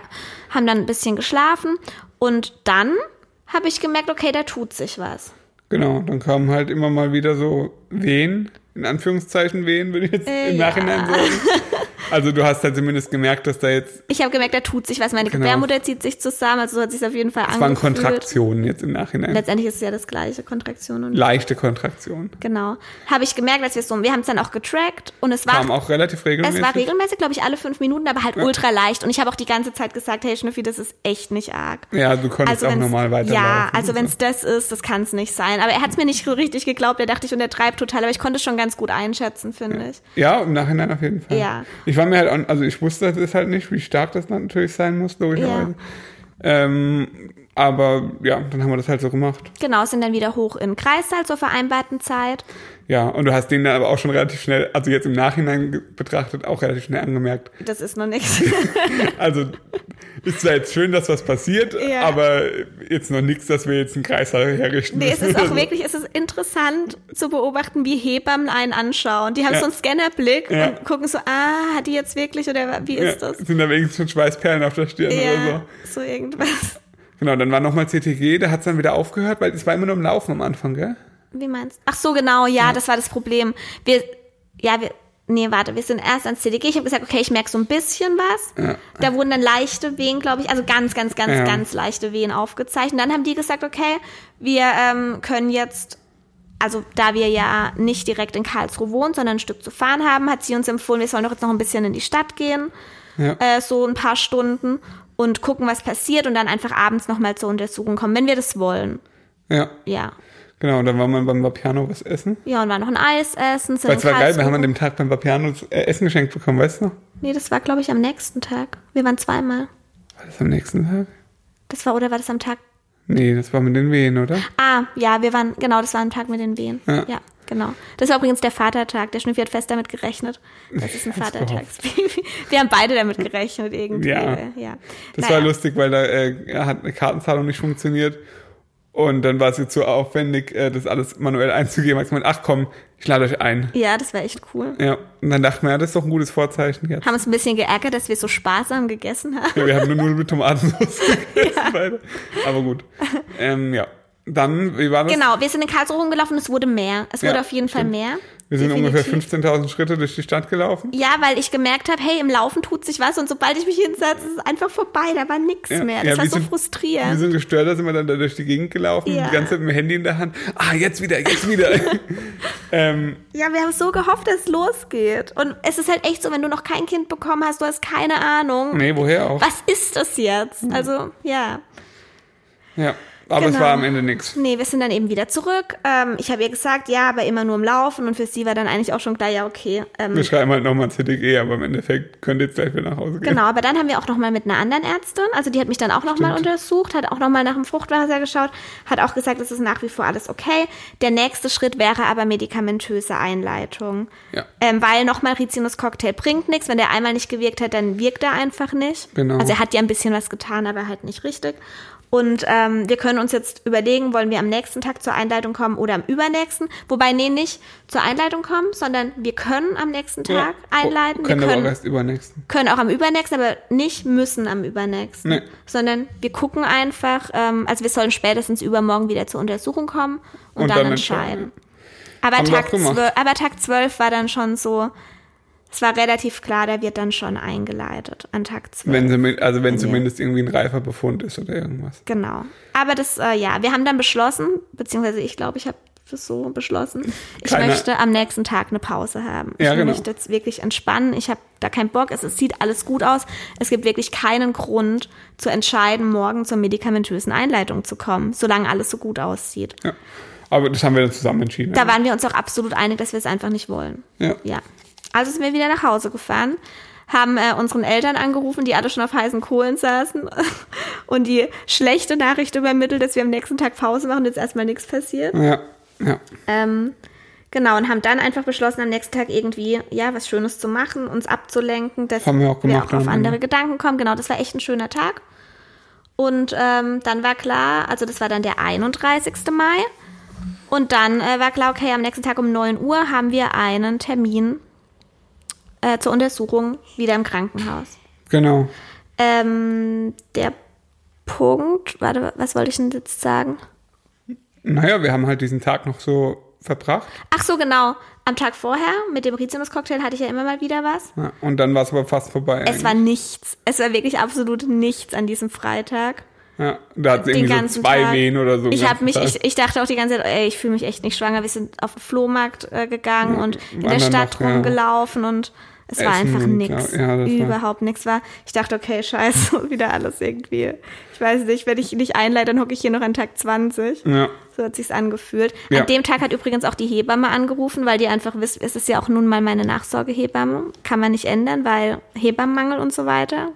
haben dann ein bisschen geschlafen und dann habe ich gemerkt, okay, da tut sich was. Genau. Dann kamen halt immer mal wieder so Wehen, in Anführungszeichen Wehen, würde ich jetzt Äh, im ja. Nachhinein sagen. Also du hast halt zumindest gemerkt, dass da jetzt, Ich habe gemerkt, da tut sich was. Meine Genau. Gebärmutter zieht sich zusammen, also so hat sich auf jeden Fall es waren angefühlt. Kontraktionen jetzt im Nachhinein. Letztendlich ist es ja das gleiche, Kontraktion und Leichte Kontraktionen. genau. Habe ich gemerkt, dass wir es so, wir haben es dann auch getrackt und es war Kam auch relativ regelmäßig. es war regelmäßig, glaube ich, alle fünf Minuten, aber halt ultra leicht. Und ich habe auch die ganze Zeit gesagt, hey Schnüffi, das ist echt nicht arg. Ja, du konntest auch wenn's- normal weiterlaufen. Ja, also wenn es das ist, das kann es nicht sein. Aber er hat es mir nicht so richtig geglaubt. Er dachte, ich untertreibe total, aber ich konnte es schon ganz gut einschätzen, finde ich. Ja, im Nachhinein auf jeden Fall. Ja. Ich war mir halt, auch, also ich wusste das halt nicht, wie stark das natürlich sein muss, logischerweise. Ähm, aber ja, dann haben wir das halt so gemacht. Genau, sind dann wieder hoch in Kreissaal zur vereinbarten Zeit. Ja, und du hast den dann aber auch schon relativ schnell, also jetzt im Nachhinein betrachtet, auch relativ schnell angemerkt. Das ist noch nichts. Also ist zwar jetzt schön, dass was passiert, Ja. aber jetzt noch nichts, dass wir jetzt einen Kreissaal herrichten Nee, es ist auch wirklich, es ist interessant zu beobachten, wie Hebammen einen anschauen. Die haben Ja. so einen Scannerblick Ja. und gucken so, ah, hat die jetzt wirklich oder wie ist das? Sind da wenigstens schon Schweißperlen auf der Stirn oder so. so irgendwas. Genau, dann war nochmal CTG, da hat es dann wieder aufgehört, weil es war immer nur im Laufen am Anfang, gell? Wie meinst du? Ach so, genau, ja, das war das Problem. Wir, ja, wir, nee, warte, wir sind erst ans CDG. Ich habe gesagt, okay, ich merke so ein bisschen was. Da wurden dann leichte Wehen, glaube ich, also ganz, ganz, ganz, Ja. ganz leichte Wehen aufgezeichnet. Dann haben die gesagt, okay, wir ähm, können jetzt, also da wir ja nicht direkt in Karlsruhe wohnen, sondern ein Stück zu fahren haben, hat sie uns empfohlen, wir sollen doch jetzt noch ein bisschen in die Stadt gehen, Ja. äh, so ein paar Stunden und gucken, was passiert und dann einfach abends nochmal zur Untersuchung kommen, wenn wir das wollen. Ja. Ja. Genau, und dann waren wir beim Vapiano was essen. Ja, und war noch ein Eis essen. Weil es war geil, wir haben an dem Tag beim Vapiano äh, Essen geschenkt bekommen, weißt du noch? Nee, das war, glaube ich, am nächsten Tag. Wir waren zweimal. War das am nächsten Tag? Das war, oder war das am Tag? Nee, das war mit den Wehen, oder? Ah, ja, wir waren, genau, das war am Tag mit den Wehen. Ja. Ja, genau. Das war übrigens der Vatertag. Der Schnüffi hat fest damit gerechnet. Das ist ein Vatertagsbaby. Wir haben beide damit gerechnet, irgendwie. Ja. ja. Das Naja. war lustig, weil da äh, hat eine Kartenzahlung nicht funktioniert. Und dann war es jetzt so aufwendig, äh, das alles manuell einzugeben. Als man, ach komm, ich lade euch ein. Ja, das war echt cool. Ja, und dann dachten wir, ja, das ist doch ein gutes Vorzeichen jetzt. Haben uns ein bisschen geärgert, dass wir so sparsam gegessen haben. Ja, wir haben nur Nudeln mit Tomatensauce gegessen beide. Aber gut. Ähm, ja. Dann, wie war das? Genau, wir sind in Karlsruhe rumgelaufen und es wurde mehr. Es wurde Ja, auf jeden Fall stimmt. mehr. Wir sind Definitiv. ungefähr 15.000 Schritte durch die Stadt gelaufen. Ja, weil ich gemerkt habe, hey, im Laufen tut sich was und sobald ich mich hinsetze, ist es einfach vorbei. Da war nichts Ja, mehr. ja, Das war wir so sind- frustrierend. Wir sind gestört, da sind wir dann da durch die Gegend gelaufen, Ja. die ganze Zeit mit dem Handy in der Hand. Ah, jetzt wieder, jetzt wieder. ähm, Ja, wir haben so gehofft, dass es losgeht. Und es ist halt echt so, wenn du noch kein Kind bekommen hast, du hast keine Ahnung. nee, woher auch. Was ist das jetzt? Also, ja. Ja, aber es Genau. war am Ende nichts. Nee, wir sind dann eben wieder zurück. Ähm, ich habe ihr gesagt, ja, aber immer nur im Laufen. Und für sie war dann eigentlich auch schon klar, ja, okay. Ähm, Wir schreiben halt nochmal CDG, aber im Endeffekt könnt ihr jetzt gleich wieder nach Hause gehen. Genau, aber dann haben wir auch nochmal mit einer anderen Ärztin, also die hat mich dann auch nochmal untersucht, hat auch nochmal nach dem Fruchtwasser geschaut, hat auch gesagt, es ist nach wie vor alles okay. Der nächste Schritt wäre aber medikamentöse Einleitung. Ja. Ähm, weil nochmal Rizinus-Cocktail bringt nichts. Wenn der einmal nicht gewirkt hat, dann wirkt er einfach nicht. Genau. Also er hat ja ein bisschen was getan, aber halt nicht richtig. Und ähm, wir können uns jetzt überlegen, wollen wir am nächsten Tag zur Einleitung kommen oder am übernächsten. Wobei, nee, nicht zur Einleitung kommen, sondern wir können am nächsten Tag Ja. einleiten. Können wir aber können auch erst übernächsten. können auch am übernächsten, aber nicht müssen am übernächsten. Nee. Sondern wir gucken einfach, ähm, also wir sollen spätestens übermorgen wieder zur Untersuchung kommen und, Und dann, dann entscheiden. entscheiden. Aber Haben Tag, auch gemacht. 12, aber Tag 12 war dann schon so, es war relativ klar, da wird dann schon eingeleitet an Tag 12. Wenn also wenn Ja. zumindest irgendwie ein reifer Befund ist oder irgendwas. Genau. Aber das, äh, ja, wir haben dann beschlossen, beziehungsweise ich glaube, ich habe das so beschlossen. Ich Keiner- möchte am nächsten Tag eine Pause haben. Ja, ich genau. möchte jetzt wirklich entspannen. Ich habe da keinen Bock. Es, es sieht alles gut aus. Es gibt wirklich keinen Grund zu entscheiden, morgen zur medikamentösen Einleitung zu kommen, solange alles so gut aussieht. Ja. Aber das haben wir dann zusammen entschieden. Da waren wir uns auch absolut einig, dass wir es einfach nicht wollen. Ja. Ja. Also sind wir wieder nach Hause gefahren, haben äh, unseren Eltern angerufen, die alle schon auf heißen Kohlen saßen und die schlechte Nachricht übermittelt, dass wir am nächsten Tag Pause machen und jetzt erstmal nichts passiert. ja, ja. Ähm, genau, und haben dann einfach beschlossen, am nächsten Tag irgendwie, ja, was Schönes zu machen, uns abzulenken, dass Haben wir auch gemacht auf am andere Ende. Gedanken kommen. Genau, das war echt ein schöner Tag. Und ähm, dann war klar, also das war dann der 31. Mai. Und dann äh, war klar, okay, am nächsten Tag um 9 Uhr haben wir einen Termin äh, zur Untersuchung wieder im Krankenhaus. Genau. Ähm, der Punkt, warte, was wollte ich denn jetzt sagen? Naja, wir haben halt diesen Tag noch so verbracht. Ach so, genau. Am Tag vorher mit dem Rizinus-Cocktail hatte ich ja immer mal wieder was. Ja, und dann war es aber fast vorbei. Es war eigentlich. nichts. Es war wirklich absolut nichts an diesem Freitag. Ja, da hat Den irgendwie so zwei Tag. Wehen oder so. Ich habe mich, ich, ich dachte auch die ganze Zeit, ey, ich fühle mich echt nicht schwanger. Wir sind auf den Flohmarkt äh, gegangen und in der Stadt noch, ja. rumgelaufen und es war Essen einfach und nichts. ja, war- Überhaupt nichts war. Ich dachte, okay, scheiße, wieder alles irgendwie. Ich weiß nicht, wenn ich nicht einleite, dann hocke ich hier noch an Tag 20. Ja. So hat sich's angefühlt. Ja. An dem Tag hat übrigens auch die Hebamme angerufen, weil die einfach wisst, es ist ja auch nun mal meine Nachsorgehebamme. Kann man nicht ändern, weil Hebammenmangel und so weiter.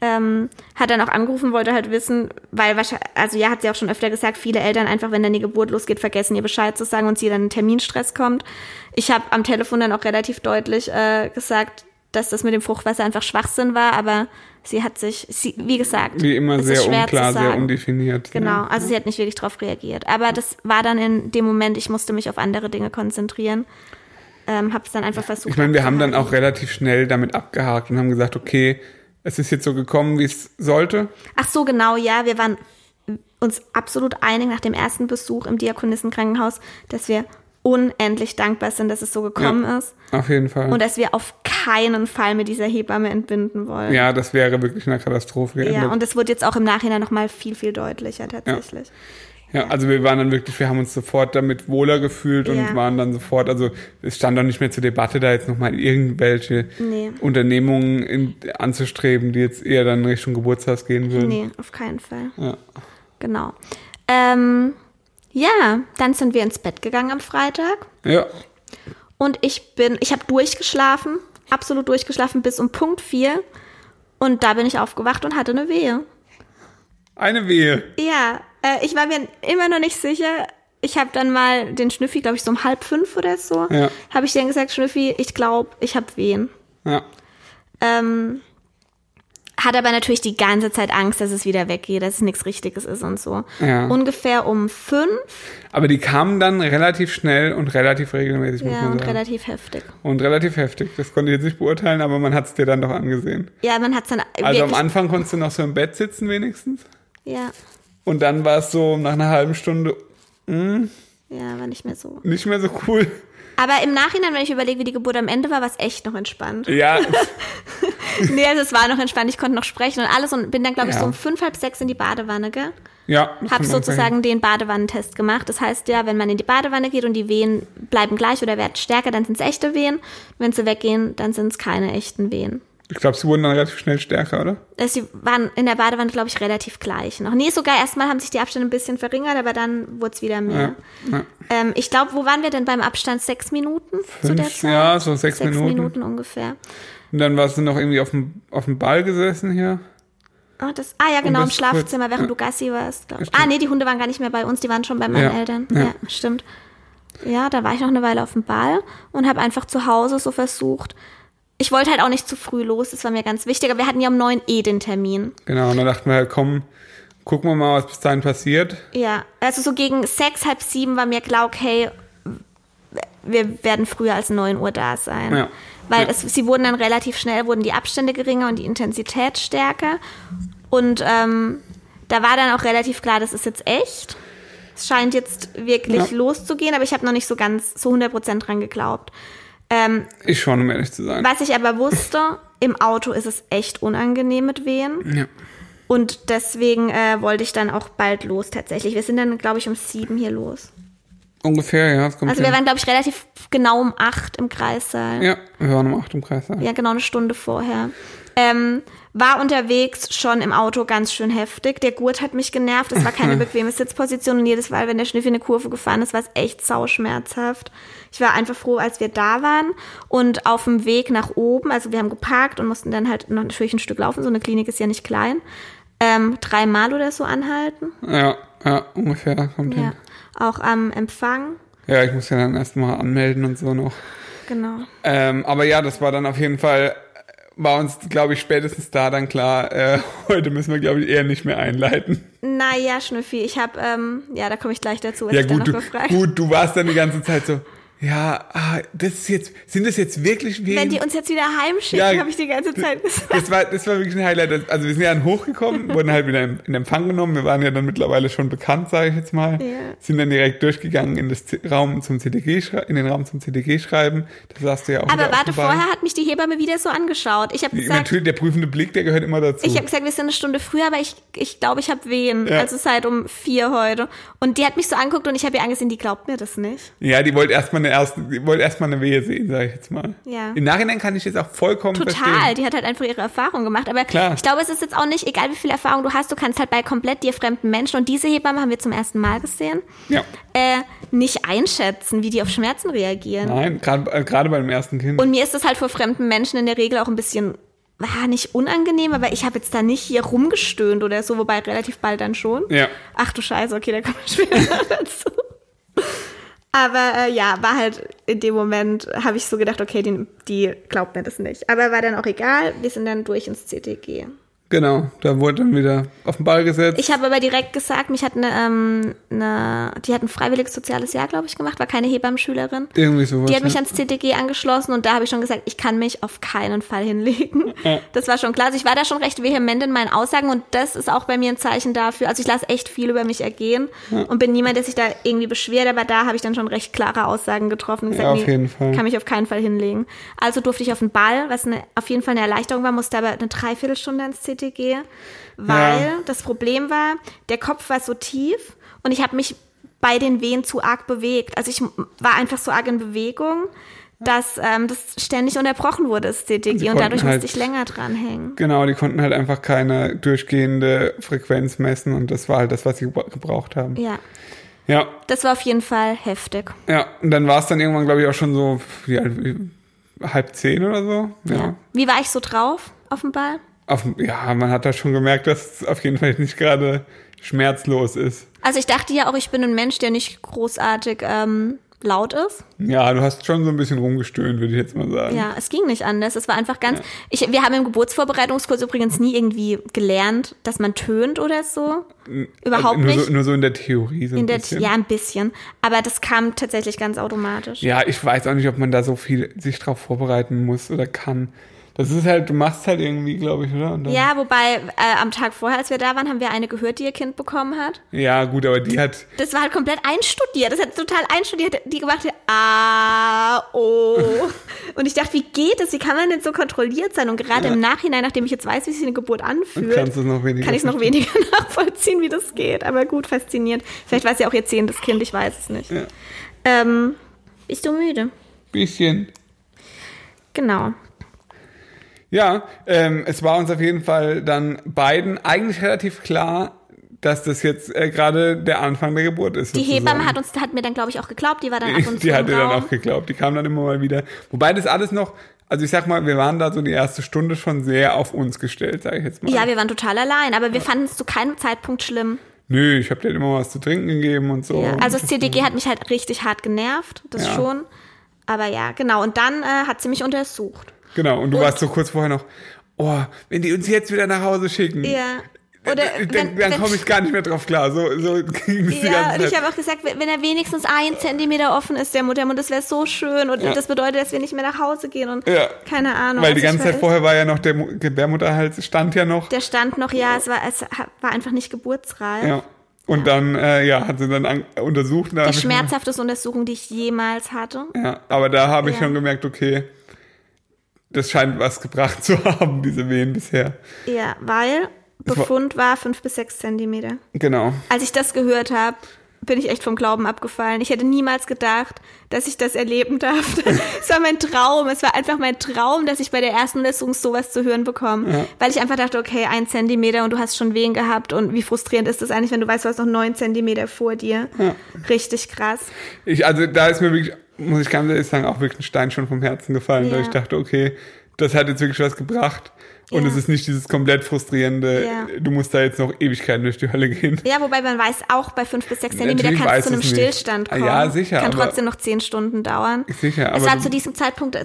Ähm, hat dann auch angerufen, wollte halt wissen, weil wahrscheinlich, also ja, hat sie auch schon öfter gesagt, viele Eltern einfach, wenn dann die Geburt losgeht, vergessen ihr Bescheid zu sagen und sie dann in Terminstress kommt. Ich habe am Telefon dann auch relativ deutlich äh, gesagt, dass das mit dem Fruchtwasser einfach Schwachsinn war, aber sie hat sich, sie, wie gesagt, Wie immer sehr unklar, sehr undefiniert. Genau, Ja. also sie hat nicht wirklich darauf reagiert. Aber das war dann in dem Moment, ich musste mich auf andere Dinge konzentrieren. Ähm, hab's dann einfach versucht. Ich meine, wir haben dann auch relativ schnell damit abgehakt und haben gesagt, okay, es ist jetzt so gekommen, wie es sollte. Ach so, genau, ja, wir waren uns absolut einig nach dem ersten Besuch im Diakonissenkrankenhaus, dass wir unendlich dankbar sind, dass es so gekommen Ja. ist Auf jeden Fall. und dass wir auf keinen Fall mit dieser Hebamme entbinden wollen. ja, das wäre wirklich eine Katastrophe geendet. Ja, und das wurde jetzt auch im Nachhinein nochmal viel, viel deutlicher tatsächlich. Ja, also wir waren dann wirklich, wir haben uns sofort damit wohler gefühlt und Ja. waren dann sofort, also es stand doch nicht mehr zur Debatte, da jetzt nochmal irgendwelche Nee. Unternehmungen in, anzustreben, die jetzt eher dann Richtung Geburtshaus gehen würden. Nee, auf keinen Fall. Ja. Genau. Ähm, Ja, dann sind wir ins Bett gegangen am Freitag. Ja. Und ich bin, ich habe durchgeschlafen, absolut durchgeschlafen bis um Punkt 4. Und da bin ich aufgewacht und hatte eine Wehe. Eine Wehe. Ja, äh, ich war mir immer noch nicht sicher. Ich habe dann mal den Schnüffi, glaube ich, so um halb fünf oder so, Ja. habe ich dann gesagt, Schnüffi, ich glaube, ich habe Wehen. Ja. Ähm, hat aber natürlich die ganze Zeit Angst, dass es wieder weggeht, dass es nichts Richtiges ist und so. Ja. Ungefähr um fünf, Aber die kamen dann relativ schnell und relativ regelmäßig, muss ja, man und sagen. relativ heftig. und relativ heftig. Das konnte ich jetzt nicht beurteilen, aber man hat es dir dann doch angesehen. Ja, man hat dann Also am Anfang konntest du noch so im Bett sitzen wenigstens. ja, Und dann war es so nach einer halben Stunde ja, war nicht mehr so. nicht mehr so cool. Aber im Nachhinein, wenn ich überlege, wie die Geburt am Ende war, war es echt noch entspannt. Ja, nee, also es war noch entspannt, ich konnte noch sprechen und alles und bin dann, glaube ich, Ja. so um fünf, halb sechs in die Badewanne, gell? ja. Hab sozusagen den Badewannentest gemacht. Das heißt ja, wenn man in die Badewanne geht und die Wehen bleiben gleich oder werden stärker, dann sind es echte Wehen. Wenn sie weggehen, dann sind es keine echten Wehen. Ich glaube, sie wurden dann relativ schnell stärker, oder? Äh, Sie waren in der Badewanne, glaube ich, relativ gleich noch. Nee, sogar erstmal haben sich die Abstände ein bisschen verringert, aber dann wurde es wieder mehr. Ja. ja. Ähm, ich glaube, wo waren wir denn beim Abstand? Sechs Minuten zu der Fünf, Zeit? ja, so sechs, Sechs Minuten. Minuten ungefähr. Und dann warst du noch irgendwie auf dem, auf dem Ball gesessen hier. Ah, das, ah ja, genau, im Schlafzimmer, während ja. du Gassi warst. Glaub ich. Stimmt. Ah, nee, die Hunde waren gar nicht mehr bei uns, die waren schon bei meinen Eltern. ja. Ja. stimmt. Ja, da war ich noch eine Weile auf dem Ball und habe einfach zu Hause so versucht. Ich wollte halt auch nicht zu früh los, das war mir ganz wichtig. Aber wir hatten ja um neun eh den Termin. Genau, und dann dachten wir halt, komm, gucken wir mal, was bis dahin passiert. Ja, also so gegen sechs, halb sieben war mir klar, okay, wir werden früher als 9 Uhr da sein. Ja. Weil Ja. es, sie wurden dann relativ schnell, wurden die Abstände geringer und die Intensität stärker. Und ähm, da war dann auch relativ klar, das ist jetzt echt. Es scheint jetzt wirklich Ja. loszugehen, aber ich habe noch nicht so ganz, so 100% dran geglaubt. Ähm, Ich schon, um ehrlich zu sein. was ich aber wusste, im Auto ist es echt unangenehm mit Wehen. Ja. Und deswegen äh, wollte ich dann auch bald los tatsächlich. Wir sind dann, glaube ich, um sieben hier los. Ungefähr, ja. Also wir hin. waren, glaube ich, relativ genau um acht im Kreissaal. ja, wir waren um 8 im Kreis. Ja, genau eine Stunde vorher. Ähm, war unterwegs schon im Auto ganz schön heftig. Der Gurt hat mich genervt. Es war keine bequeme Sitzposition und jedes Mal, wenn der Schnüffel eine Kurve gefahren ist, war es echt sauschmerzhaft. Ich war einfach froh, als wir da waren und auf dem Weg nach oben, also wir haben geparkt und mussten dann halt noch natürlich ein Stück laufen. So eine Klinik ist ja nicht klein. Ähm, dreimal oder so anhalten. Ja, ja, ungefähr kommt Ja. hin. Auch am Empfang. Ja, ich muss ja dann erstmal anmelden und so noch. Genau. Ähm, aber ja, das war dann auf jeden Fall, war uns, glaube ich, spätestens da dann klar, äh, heute müssen wir, glaube ich, eher nicht mehr einleiten. Naja, Schnüffi, ich habe, ähm, ja, da komme ich gleich dazu, was Ja ich da gut, du, gut, du warst dann die ganze Zeit so, ja, ah, das ist jetzt, sind das jetzt wirklich Wehen? Wenn die uns jetzt wieder heimschicken, Ja, habe ich die ganze Zeit gesagt. das war, das war wirklich ein Highlight. Also wir sind ja dann hochgekommen, wurden halt wieder in in Empfang genommen. Wir waren ja dann mittlerweile schon bekannt, sage ich jetzt mal. Ja. Sind dann direkt durchgegangen in, das Raum zum CDG, in den Raum zum CDG schreiben. Das sagst du ja auch Aber warte, vorher hat mich die Hebamme wieder so angeschaut. Ich habe gesagt, Natürlich, der prüfende Blick, der gehört immer dazu. ich habe gesagt, wir sind eine Stunde früher, aber ich ich, glaube, ich habe Wehen. Ja. Also seit um vier heute. Und die hat mich so angeguckt und ich habe ihr angesehen, die glaubt mir das nicht. ja, die wollte erstmal eine erste, die wollte erstmal eine Wehe sehen, sage ich jetzt mal. Ja. Im Nachhinein kann ich jetzt auch vollkommen Total, verstehen. die hat halt einfach ihre Erfahrung gemacht. Aber Klar. ich glaube, es ist jetzt auch nicht, egal wie viel Erfahrung du hast, du kannst halt bei komplett dir fremden Menschen, und diese Hebamme haben wir zum ersten Mal gesehen, Ja. äh, nicht einschätzen, wie die auf Schmerzen reagieren. Nein, gerade äh, bei dem ersten Kind. Und mir ist das halt vor fremden Menschen in der Regel auch ein bisschen, war nicht unangenehm, aber ich habe jetzt da nicht hier rumgestöhnt oder so, wobei relativ bald dann schon. ja. Ach du Scheiße, okay, da kommen wir später dazu. Aber äh, ja, war halt in dem Moment, habe ich so gedacht, okay, die, die glaubt mir das nicht. Aber war dann auch egal, wir sind dann durch ins CTG. Genau, da wurde dann wieder auf den Ball gesetzt. Ich habe aber direkt gesagt, mich hat eine, ähm, eine, die hat ein freiwilliges soziales Jahr, glaube ich, gemacht, war keine Hebammenschülerin. Irgendwie sowas. Die hat mich ja. ans CTG angeschlossen und da habe ich schon gesagt, ich kann mich auf keinen Fall hinlegen. Ja. Das war schon klar. Also ich war da schon recht vehement in meinen Aussagen und das ist auch bei mir ein Zeichen dafür. Also ich lasse echt viel über mich ergehen und bin niemand, der sich da irgendwie beschwert, aber da habe ich dann schon recht klare Aussagen getroffen und gesagt, Ja, auf jeden Fall. kann mich auf keinen Fall hinlegen. Also durfte ich auf den Ball, was eine, auf jeden Fall eine Erleichterung war, musste aber eine Dreiviertelstunde ans CTG, weil Ja. das Problem war, der Kopf war so tief und ich habe mich bei den Wehen zu arg bewegt. Also ich war einfach so arg in Bewegung, dass ähm, das ständig unterbrochen wurde, das CTG, und, dadurch halt- musste ich länger dranhängen. Genau, die konnten halt einfach keine durchgehende Frequenz messen und das war halt das, was sie gebra- gebraucht haben. Ja. Ja, Das war auf jeden Fall heftig. ja. Und dann war es dann irgendwann, glaube ich, auch schon so wie, halb zehn oder so. Ja. Wie war ich so drauf auf dem Ball? Auf, ja, man hat da schon gemerkt, dass es auf jeden Fall nicht gerade schmerzlos ist. Also ich dachte ja auch, ich bin ein Mensch, der nicht großartig ähm, laut ist. Ja, du hast schon so ein bisschen rumgestöhnt, würde ich jetzt mal sagen. Ja, es ging nicht anders. Es war einfach ganz. Ich, wir haben im Geburtsvorbereitungskurs übrigens nie irgendwie gelernt, dass man tönt oder so. Überhaupt nur nicht. So, nur so in der Theorie so ein In der, bisschen. ja, ein bisschen. Aber das kam tatsächlich ganz automatisch. Ja, ich weiß auch nicht, ob man da so viel sich drauf vorbereiten muss oder kann. Das ist halt, du machst halt irgendwie, glaube ich, oder? Und dann, Ja, wobei äh, am Tag vorher, als wir da waren, haben wir eine gehört, die ihr Kind bekommen hat. ja, gut, aber die hat, Das war halt komplett einstudiert. Das hat total einstudiert. Die gemacht hat, ah, oh. Und ich dachte, wie geht das? Wie kann man denn so kontrolliert sein? Und gerade im Nachhinein, nachdem ich jetzt weiß, wie sich eine Geburt anfühlt, kann ich es noch weniger nachvollziehen, wie das geht. Aber gut, faszinierend. Vielleicht war es ja auch ihr zehntes Kind, ich weiß es nicht. Ja. Ähm, bist du müde? bisschen. Genau. Ja, ähm, es war uns auf jeden Fall dann beiden eigentlich relativ klar, dass das jetzt äh, gerade der Anfang der Geburt ist. Die sozusagen. Hebamme hat uns, hat mir dann, glaube ich, auch geglaubt. Die war dann ab und zu Die im hatte dann auch geglaubt. Die kam dann immer mal wieder. Wobei das alles noch, also ich sag mal, wir waren da so die erste Stunde schon sehr auf uns gestellt, sage ich jetzt mal. Ja, wir waren total allein, aber wir fanden es zu keinem Zeitpunkt schlimm. Nö, ich habe dir immer was zu trinken gegeben und so. Ja, also das CDG hat mich halt richtig hart genervt, das Ja. schon. Aber ja, genau. Und dann äh, hat sie mich untersucht. Genau, und du warst so kurz vorher noch, oh, wenn die uns jetzt wieder nach Hause schicken, Ja. Oder dann, wenn, dann komme ich gar nicht mehr drauf klar. So, so ging es ja, und ich habe auch gesagt, wenn er wenigstens ein Zentimeter offen ist, der Muttermund, das wäre so schön. Und Ja. das bedeutet, dass wir nicht mehr nach Hause gehen. Und Ja. keine Ahnung. Weil die ganze Zeit vorher war ja noch der Mu- Gebärmutterhals, stand ja noch. Der stand noch, ja, es war, es war einfach nicht geburtsreif. Ja. Und dann, äh, ja, hat sie dann an, untersucht. Da Die schmerzhafteste Untersuchung, die ich jemals hatte. Ja, aber da habe ich Ja. schon gemerkt, okay, das scheint was gebracht zu haben, diese Wehen bisher. Ja, weil Befund war fünf bis sechs Zentimeter. Genau. Als ich das gehört habe, bin ich echt vom Glauben abgefallen. Ich hätte niemals gedacht, dass ich das erleben darf. Es war mein Traum. Es war einfach mein Traum, dass ich bei der ersten Untersuchung sowas zu hören bekomme. Weil ich einfach dachte, okay, ein Zentimeter und du hast schon Wehen gehabt. Und wie frustrierend ist das eigentlich, wenn du weißt, du hast noch neun Zentimeter vor dir. Richtig krass. Ich, also da ist mir wirklich, muss ich ganz ehrlich sagen, auch wirklich ein Stein schon vom Herzen gefallen, Ja. weil ich dachte, okay, das hat jetzt wirklich was gebracht. Und Ja. es ist nicht dieses komplett frustrierende, Ja. du musst da jetzt noch Ewigkeiten durch die Hölle gehen. Ja, wobei man weiß auch, bei fünf bis sechs Zentimeter Natürlich kann es zu einem es. Stillstand kommen. ja, sicher, Kann trotzdem noch zehn Stunden dauern. Sicher, es aber war du- zu diesem Zeitpunkt äh,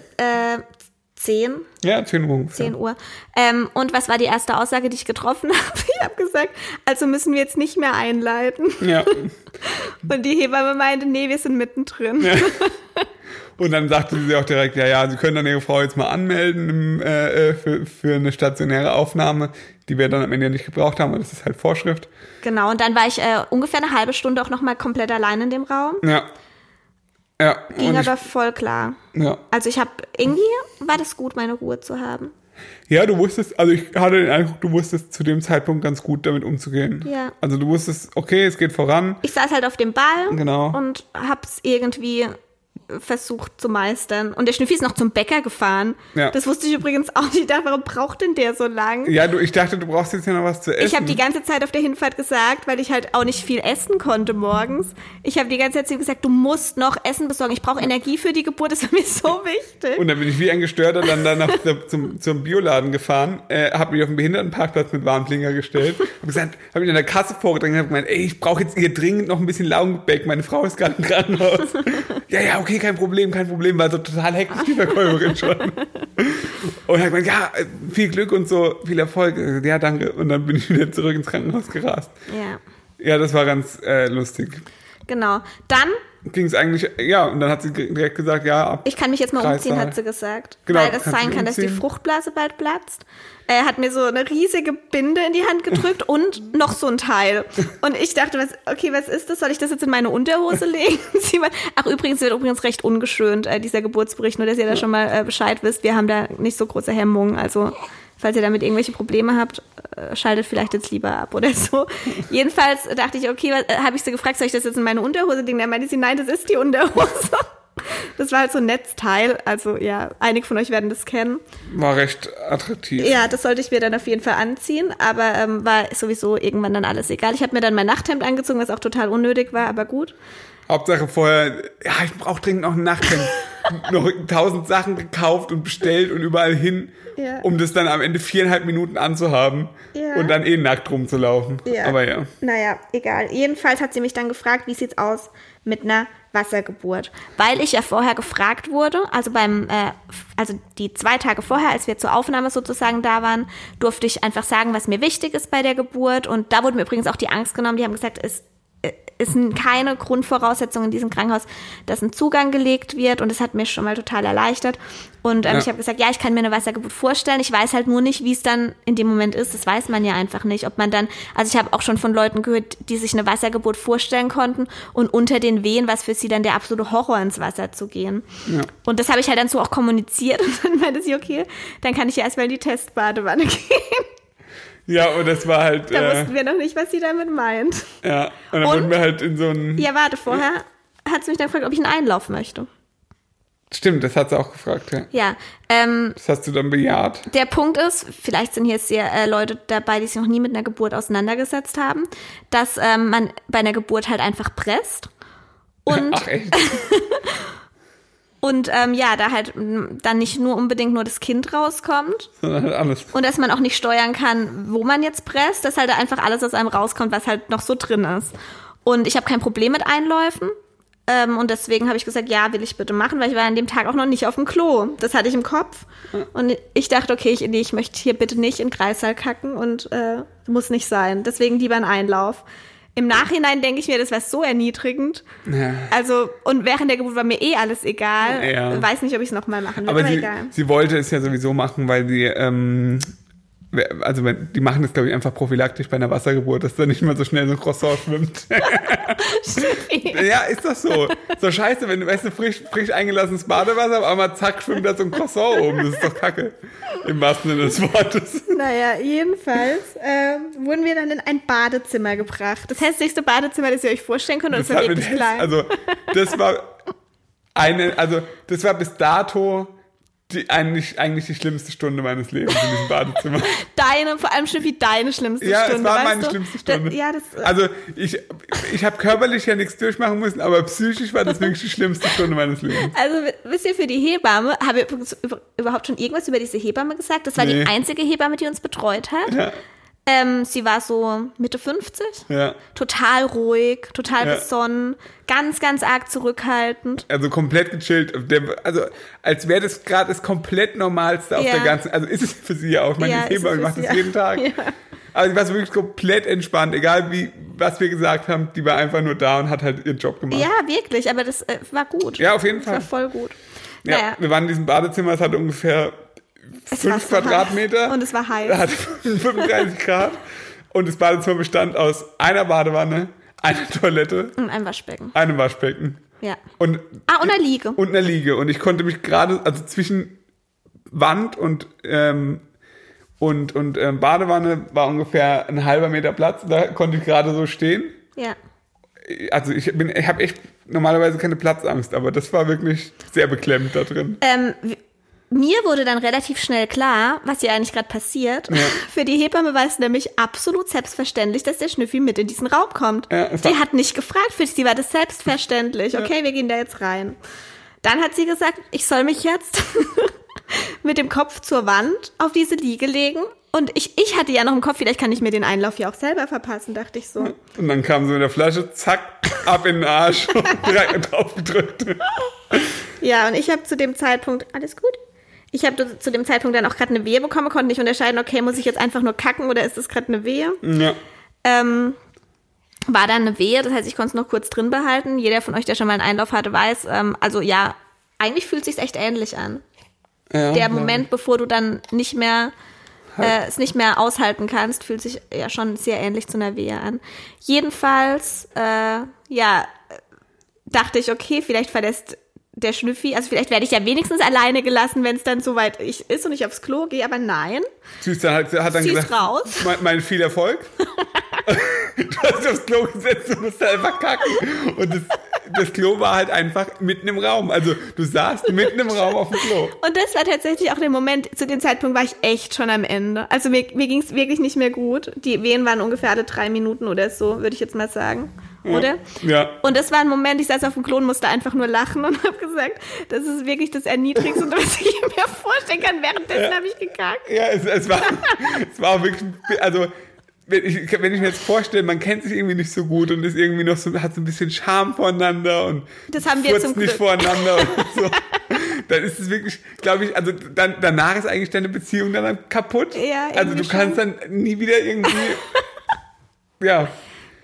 zehn, Ja, 10 Uhr. ungefähr. 10 Uhr. Ähm, und was war die erste Aussage, die ich getroffen habe? Ich habe gesagt, also müssen wir jetzt nicht mehr einleiten. Ja. Und die Hebamme meinte, nee, wir sind mittendrin. Und dann sagte sie auch direkt, ja, ja, Sie können dann Ihre Frau jetzt mal anmelden im, äh, äh, für, für eine stationäre Aufnahme, die wir dann am Ende nicht gebraucht haben, aber das ist halt Vorschrift. Genau, und dann war ich äh, ungefähr eine halbe Stunde auch nochmal komplett allein in dem Raum. Ja. Ja. Ging aber voll klar. ich, ja. Also ich habe, irgendwie war das gut, meine Ruhe zu haben. ja, du wusstest, also ich hatte den Eindruck, du wusstest zu dem Zeitpunkt ganz gut damit umzugehen. Ja. Also du wusstest, okay, es geht voran. Ich saß halt auf dem Ball Genau. und hab's irgendwie versucht zu meistern. Und der Schnüffi ist noch zum Bäcker gefahren. Ja. Das wusste ich übrigens auch nicht. Ich dachte, warum braucht denn der so lang? Ja, du, ich dachte, du brauchst jetzt ja noch was zu essen. Ich habe die ganze Zeit auf der Hinfahrt gesagt, weil ich halt auch nicht viel essen konnte morgens. Ich habe die ganze Zeit zu ihm gesagt, du musst noch Essen besorgen. Ich brauche Energie für die Geburt, das war mir so wichtig. Und dann bin ich wie ein Gestörter dann danach zum, zum Bioladen gefahren, äh, habe mich auf den Behindertenparkplatz mit Warnblinker gestellt, habe gesagt, habe mich an der Kasse vorgedrängt und habe gemeint, ey, ich brauche jetzt hier dringend noch ein bisschen Laugengebäck, meine Frau ist gerade im Krankenhaus. ja, ja, okay, kein Problem, kein Problem, war so total hektisch die Verkäuferin schon. Und hat gemeint, ja, viel Glück und so, viel Erfolg. Ja, danke. Und dann bin ich wieder zurück ins Krankenhaus gerast. Ja, Ja, das war ganz äh, lustig. genau. Dann, Ging es eigentlich, ja, und dann hat sie direkt gesagt, ja, ab ich kann mich jetzt mal umziehen, Kreissaal. hat sie gesagt. Genau, weil das sein kann, dass die umziehen. Fruchtblase bald platzt. Er hat mir so eine riesige Binde in die Hand gedrückt und noch so ein Teil. Und ich dachte, was, okay, was ist das? Soll ich das jetzt in meine Unterhose legen? Ach, übrigens wird übrigens recht ungeschönt, äh, dieser Geburtsbericht, nur dass ihr da schon mal äh, Bescheid wisst. Wir haben da nicht so große Hemmungen. Also, falls ihr damit irgendwelche Probleme habt, äh, schaltet vielleicht jetzt lieber ab oder so. Jedenfalls dachte ich, okay, was- äh, habe ich sie gefragt, soll ich das jetzt in meine Unterhose legen? Dann meinte sie, nein, das ist die Unterhose. Das war halt so ein Netzteil. Also ja, einige von euch werden das kennen. War recht attraktiv. Ja, das sollte ich mir dann auf jeden Fall anziehen, aber ähm, war sowieso irgendwann dann alles egal. Ich habe mir dann mein Nachthemd angezogen, was auch total unnötig war, aber gut. Hauptsache vorher, ja, ich brauche dringend noch ein Nachthemd. noch tausend Sachen gekauft und bestellt und überall hin, Ja. um das dann am Ende viereinhalb Minuten anzuhaben Ja. und dann eh nackt rumzulaufen. Ja. Aber ja. Naja, egal. Jedenfalls hat sie mich dann gefragt, wie sieht's aus mit einer Wassergeburt. Weil ich ja vorher gefragt wurde, also beim, äh, also die zwei Tage vorher, als wir zur Aufnahme sozusagen da waren, durfte ich einfach sagen, was mir wichtig ist bei der Geburt. Und da wurde mir übrigens auch die Angst genommen. Die haben gesagt, es ist keine Grundvoraussetzung in diesem Krankenhaus, dass ein Zugang gelegt wird. Und das hat mir schon mal total erleichtert. Und ähm, Ja. ich habe gesagt, ja, ich kann mir eine Wassergeburt vorstellen. Ich weiß halt nur nicht, wie es dann in dem Moment ist. Das weiß man ja einfach nicht. Ob man dann, also ich habe auch schon von Leuten gehört, die sich eine Wassergeburt vorstellen konnten und unter den Wehen, was für sie dann der absolute Horror ins Wasser zu gehen. Ja. Und das habe ich halt dann so auch kommuniziert und dann meinte sie, okay, dann kann ich ja erstmal in die Testbadewanne gehen. Ja, und das war halt, Da äh, wussten wir noch nicht, was sie damit meint. ja, und dann Und? wurden wir halt in so ein, Ja, warte, vorher hat sie mich dann gefragt, ob ich einen Einlauf möchte. stimmt, das hat sie auch gefragt, ja. Ja, ähm, Das hast du dann bejaht. Der Punkt ist, vielleicht sind hier jetzt sehr äh, Leute dabei, die sich noch nie mit einer Geburt auseinandergesetzt haben, dass ähm, man bei einer Geburt halt einfach presst. Und, Ach echt? und ähm, ja, da halt dann nicht nur unbedingt nur das Kind rauskommt alles. und dass man auch nicht steuern kann, wo man jetzt presst, dass halt einfach alles aus einem rauskommt, was halt noch so drin ist. Und ich habe kein Problem mit Einläufen. Ähm, und deswegen habe ich gesagt, ja, will ich bitte machen, weil ich war an dem Tag auch noch nicht auf dem Klo. Das hatte ich im Kopf. Und ich dachte, okay, ich, nee, ich möchte hier bitte nicht in den Kreissaal kacken und äh, muss nicht sein. Deswegen lieber ein Einlauf. Im Nachhinein denke ich mir, das wäre so erniedrigend. Ja. Also, und während der Geburt war mir eh alles egal. Ja. Weiß nicht, ob ich es nochmal machen will, Aber aber, sie, egal. sie wollte es ja sowieso machen, weil sie, ähm, also wenn, die machen das, glaube ich, einfach prophylaktisch bei einer Wassergeburt, dass da nicht mal so schnell so ein Croissant schwimmt. ja, ist das so. So scheiße, wenn du, weißt du, frisch, frisch eingelassenes Badewasser, aber mal zack, schwimmt da so ein Croissant oben. Das ist doch kacke. Im wahrsten Sinne des Wortes. Naja, jedenfalls ähm, wurden wir dann in ein Badezimmer gebracht. Das hässlichste Badezimmer, das ihr euch vorstellen könnt, und es war wirklich klein. Also, das war eine, also, das war bis dato die, eigentlich, eigentlich die schlimmste Stunde meines Lebens in diesem Badezimmer. deine, vor allem Schnüffi, deine schlimmste Ja, Stunde. es war meine du? schlimmste Da, Stunde. ja, das, Also ich, ich habe körperlich ja nichts durchmachen müssen, aber psychisch war das wirklich die schlimmste Stunde meines Lebens. also wisst ihr, für die Hebamme, habe ich übrigens überhaupt schon irgendwas über diese Hebamme gesagt? Das war Nee. die einzige Hebamme, die uns betreut hat. Ja, Ähm, sie war so Mitte 50. ja. Total ruhig, total Ja. besonnen, ganz, ganz arg zurückhaltend. Also komplett gechillt. Also als wäre das gerade das komplett Normalste auf Ja. der ganzen. Also ist es für sie ja auch. Ich meine, Ja, die macht sie das jeden Tag. Ja. Also sie war so wirklich komplett entspannt, egal wie, was wir gesagt haben, die war einfach nur da und hat halt ihren Job gemacht. Ja, wirklich, aber das äh, war gut. Ja, auf jeden Das war Fall. voll gut. Ja, Naja, wir waren in diesem Badezimmer, es hatte ungefähr es war fünf so heiß. Quadratmeter. Und es war heiß. hatte 35 Grad. Und das Badezimmer bestand aus einer Badewanne, einer Toilette, Und ein Waschbecken. einem Waschbecken Ja. und, Ah, und eine Liege. und einer Liege. Und ich konnte mich gerade, also zwischen Wand und, ähm, und, und ähm, Badewanne war ungefähr ein halber Meter Platz. Da konnte ich gerade so stehen. Ja. Also ich bin, ich habe echt normalerweise keine Platzangst, aber das war wirklich sehr beklemmt da drin. Ähm, mir wurde dann relativ schnell klar, was hier eigentlich gerade passiert. Ja. Für die Hebamme war es nämlich absolut selbstverständlich, dass der Schnüffi mit in diesen Raum kommt. Ja, die hat nicht gefragt, für sie war das selbstverständlich. Okay, wir gehen da jetzt rein. Dann hat sie gesagt, ich soll mich jetzt mit dem Kopf zur Wand auf diese Liege legen. Und ich, ich hatte ja noch im Kopf, vielleicht kann ich mir den Einlauf ja auch selber verpassen, dachte ich so. Und dann kam sie mit der Flasche, zack, ab in den Arsch und direkt drauf gedrückt. Ja, und ich habe zu dem Zeitpunkt, alles gut? Ich habe zu dem Zeitpunkt dann auch gerade eine Wehe bekommen, konnte nicht unterscheiden, okay, muss ich jetzt einfach nur kacken oder ist das gerade eine Wehe? Ja. Ähm, war dann eine Wehe, das heißt, ich konnte es noch kurz drin behalten. Jeder von euch, der schon mal einen Einlauf hatte, weiß, ähm, also ja, eigentlich fühlt es sich echt ähnlich an. ja Der Moment, bevor du dann nicht mehr äh, es nicht mehr aushalten kannst, fühlt sich ja schon sehr ähnlich zu einer Wehe an. Jedenfalls, äh, ja, dachte ich, okay, vielleicht verlässt der Schnüffi, also vielleicht werde ich ja wenigstens alleine gelassen, wenn es dann soweit ich ist und ich aufs Klo gehe, aber nein. Süß, dann hat, hat dann gesagt, raus. Mein, mein viel Erfolg. du hast dich aufs Klo gesetzt und musst da einfach kacken. Und das, das Klo war halt einfach mitten im Raum. Also du saßt mitten im Raum auf dem Klo. Und das war tatsächlich auch der Moment, zu dem Zeitpunkt war ich echt schon am Ende. Also mir, mir ging es wirklich nicht mehr gut. Die Wehen waren ungefähr alle drei Minuten oder so, würde ich jetzt mal sagen. Oder? Ja. Und das war ein Moment, ich saß auf dem Klo und musste einfach nur lachen und habe gesagt, das ist wirklich das Erniedrigste, was ich mir vorstellen kann. Währenddessen habe ich gekackt. Ja, es, es, war, es war wirklich, also wenn ich, wenn ich mir jetzt vorstelle, man kennt sich irgendwie nicht so gut und ist irgendwie noch so, hat so ein bisschen Charme voreinander und Das haben wir zum nicht Glück. voreinander und so. Dann ist es wirklich, glaube ich, also dann, danach ist eigentlich deine Beziehung dann kaputt. Ja, also du kannst dann nie wieder irgendwie, ja,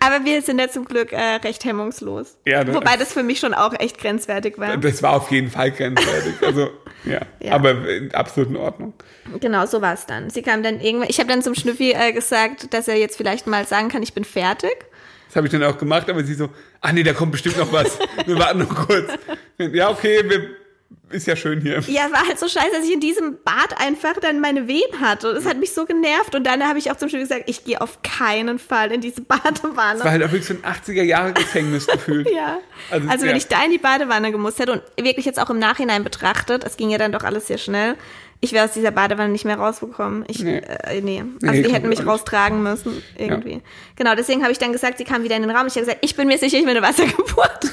Aber wir sind ja zum Glück äh, recht hemmungslos. Ja, das- Wobei das für mich schon auch echt grenzwertig war. das war auf jeden Fall grenzwertig. Also, ja, Ja. aber in absolut in Ordnung. Genau, so war es dann. Sie kam dann irgendwann, ich habe dann zum Schnüffi äh, gesagt, dass er jetzt vielleicht mal sagen kann, ich bin fertig. Das habe ich dann auch gemacht, aber sie so, ach nee, da kommt bestimmt noch was. Wir warten noch kurz. Ja, okay, wir, ist ja schön hier. Ja, war halt so scheiße, dass ich in diesem Bad einfach dann meine Wehen hatte. Und es hat mich so genervt. Und dann habe ich auch zum Schnüffi gesagt, ich gehe auf keinen Fall in diese Badewanne. Das war halt auch wirklich so ein 80er-Jahre-Gefängnis gefühlt. Ja. Also, Also, wenn ja. ich da in die Badewanne gemusst hätte und wirklich jetzt auch im Nachhinein betrachtet, es ging ja dann doch alles sehr schnell, ich wäre aus dieser Badewanne nicht mehr rausgekommen. Ich, Nee. äh, nee. Also Nee, die hätten ich mich raustragen müssen, irgendwie. Genau, deswegen habe ich dann gesagt, sie kam wieder in den Raum. Ich habe gesagt, ich bin mir sicher, ich will eine Wassergeburt.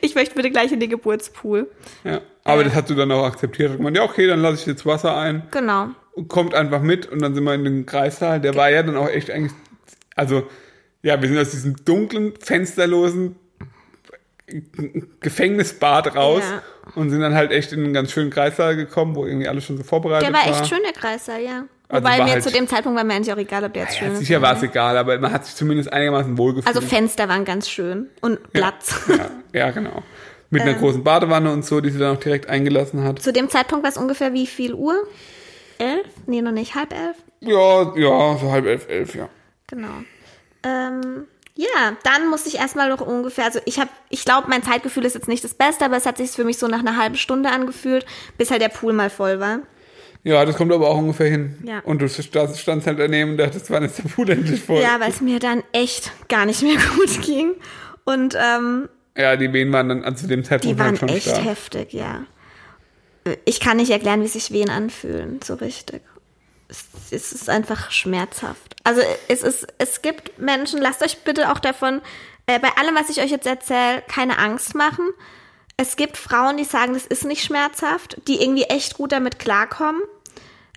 Ich möchte bitte gleich in den Geburtspool. Ja. Aber das hast du dann auch akzeptiert. Ich meinte, ja, okay, dann lasse ich jetzt Wasser ein. Genau. Und kommt einfach mit und dann sind wir in den Kreissaal. Der war ja dann auch echt eigentlich, also, ja, wir sind aus diesem dunklen, fensterlosen Gefängnisbad raus Ja. und sind dann halt echt in einen ganz schönen Kreissaal gekommen, wo irgendwie alles schon so vorbereitet Der war echt schön, der Kreissaal, ja. Also Wobei mir halt- zu dem Zeitpunkt war mir eigentlich auch egal, ob der jetzt Ja, schön ist. sicher war es egal, aber man hat sich zumindest einigermaßen wohlgefühlt. Also Fenster waren ganz schön. Und Platz. ja, ja, genau. Mit Ähm. einer großen Badewanne und so, die sie dann auch direkt eingelassen hat. Zu dem Zeitpunkt war es ungefähr wie viel Uhr? Elf? Nee, noch nicht. Halb elf? Ja, ja, so halb elf, elf, ja. Genau. Ähm, ja, dann musste ich erstmal noch ungefähr, also ich habe, ich glaube, mein Zeitgefühl ist jetzt nicht das Beste, aber es hat sich für mich so nach einer halben Stunde angefühlt, bis halt der Pool mal voll war. Ja, das kommt aber auch ungefähr hin. Ja. Und du standst, halt daneben und dachtest, wann ist der Pool endlich voll? Ja, weil es mir dann echt gar nicht mehr gut ging. Und ähm, Ja, die Wehen waren dann zu dem die Zeitpunkt waren halt schon echt stark. heftig, ja. Ich kann nicht erklären, wie sich Wehen anfühlen, so richtig. Es, es ist einfach schmerzhaft. Also es ist, es gibt Menschen, lasst euch bitte auch davon, äh, bei allem, was ich euch jetzt erzähle, keine Angst machen. Es gibt Frauen, die sagen, das ist nicht schmerzhaft, die irgendwie echt gut damit klarkommen.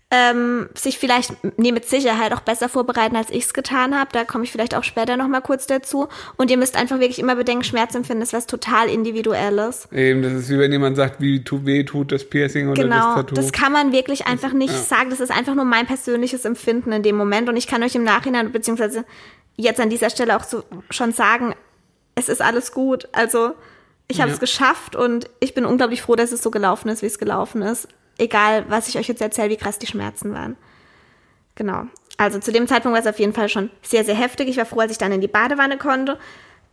Ähm, sich vielleicht, nee, mit Sicherheit auch besser vorbereiten, als ich es getan habe. Da komme ich vielleicht auch später nochmal kurz dazu. Und ihr müsst einfach wirklich immer bedenken, Schmerzempfinden ist was total Individuelles. Eben, das ist wie wenn jemand sagt, wie tu, weh tut das Piercing oder das Genau, Tattoo. das kann man wirklich einfach nicht ja. sagen. Das ist einfach nur mein persönliches Empfinden in dem Moment. Und ich kann euch im Nachhinein, beziehungsweise jetzt an dieser Stelle auch so schon sagen, es ist alles gut. Also ich habe Ja. es geschafft und ich bin unglaublich froh, dass es so gelaufen ist, wie es gelaufen ist. Egal, was ich euch jetzt erzähle, wie krass die Schmerzen waren. Genau. Also zu dem Zeitpunkt war es auf jeden Fall schon sehr, sehr heftig. Ich war froh, als ich dann in die Badewanne konnte.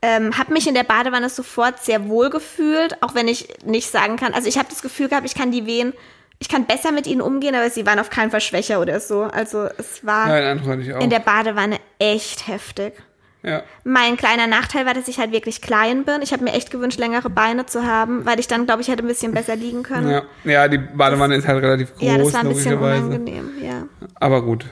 Ähm, habe mich in der Badewanne sofort sehr wohl gefühlt, auch wenn ich nicht sagen kann. Also ich habe das Gefühl gehabt, ich kann die Wehen, ich kann besser mit ihnen umgehen, aber sie waren auf keinen Fall schwächer oder so. Also es war auch. in der Badewanne echt heftig. Ja. Mein kleiner Nachteil war, dass ich halt wirklich klein bin. Ich habe mir echt gewünscht, längere Beine zu haben, weil ich dann, glaube ich, hätte ein bisschen besser liegen können. Ja. ja, die Badewanne ist halt relativ groß, Ja, das war ein bisschen unangenehm, ja. Aber gut.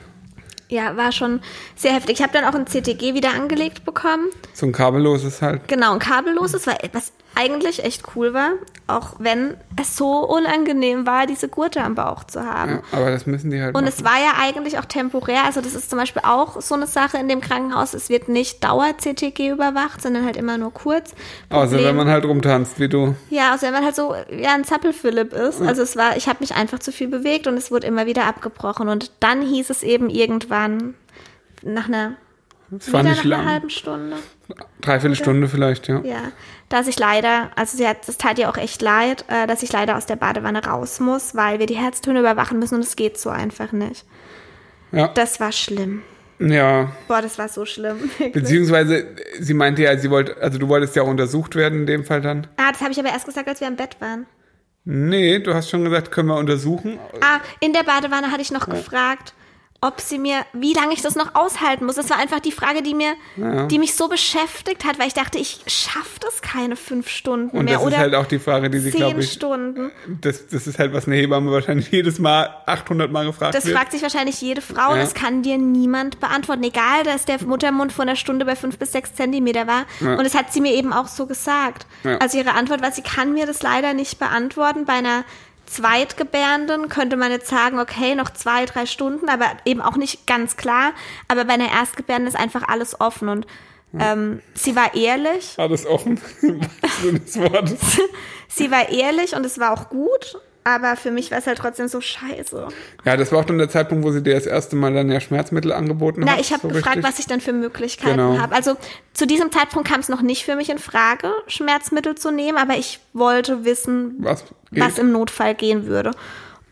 Ja, war schon sehr heftig. Ich habe dann auch ein CTG wieder angelegt bekommen. So ein kabelloses halt. Genau, ein kabelloses, weil was eigentlich echt cool war, auch wenn es so unangenehm war, diese Gurte am Bauch zu haben. Ja, aber das müssen die halt Und machen. es war ja eigentlich auch temporär, also das ist zum Beispiel auch so eine Sache in dem Krankenhaus, es wird nicht Dauer-CTG überwacht, sondern halt immer nur kurz. Außer Problem- wenn man halt rumtanzt, wie du. Ja, also wenn man halt so ja, ein Zappelphilipp ist. Also es war, ich habe mich einfach zu viel bewegt und es wurde immer wieder abgebrochen. Und dann hieß es eben irgendwann nach einer, Das nach einer halben Stunde. Dreiviertel Stunde vielleicht, ja. Ja, dass ich leider, also sie hat, das tat ihr auch echt leid, äh, dass ich leider aus der Badewanne raus muss, weil wir die Herztöne überwachen müssen und es geht so einfach nicht. Ja. Das war schlimm. Ja. Boah, das war so schlimm. wirklich. Beziehungsweise, sie meinte ja, sie wollte, also du wolltest ja auch untersucht werden in dem Fall dann. ah, das habe ich aber erst gesagt, als wir im Bett waren. Nee, du hast schon gesagt, können wir untersuchen. Ah, in der Badewanne hatte ich noch gefragt, ob sie mir, wie lange ich das noch aushalten muss. Das war einfach die Frage, die mir, Ja. die mich so beschäftigt hat, weil ich dachte, ich schaffe das keine fünf Stunden Und mehr das oder ist halt auch die Frage, die sie, glaube ich, Stunden. das, das ist halt, was eine Hebamme wahrscheinlich jedes Mal 800 Mal gefragt Das wird. fragt sich wahrscheinlich jede Frau Ja. das kann dir niemand beantworten. Egal, dass der Muttermund vor einer Stunde bei fünf bis sechs Zentimeter war. Ja. Und das hat sie mir eben auch so gesagt. Also ihre Antwort war, sie kann mir das leider nicht beantworten. Bei einer Zweitgebärenden könnte man jetzt sagen, okay, noch zwei, drei Stunden, aber eben auch nicht ganz klar. Aber bei einer Erstgebärenden ist einfach alles offen und ähm, sie war ehrlich. Alles offen, im wahrsten Sinne des Wortes. Sie war ehrlich und es war auch gut. Aber für mich war es halt trotzdem so scheiße. Ja, das war auch dann der Zeitpunkt, wo sie dir das erste Mal dann ja Schmerzmittel angeboten Na, hat. ich habe so gefragt, richtig. was ich denn für Möglichkeiten Genau. habe. Also zu diesem Zeitpunkt kam es noch nicht für mich in Frage, Schmerzmittel zu nehmen, aber ich wollte wissen, was, was im Notfall gehen würde.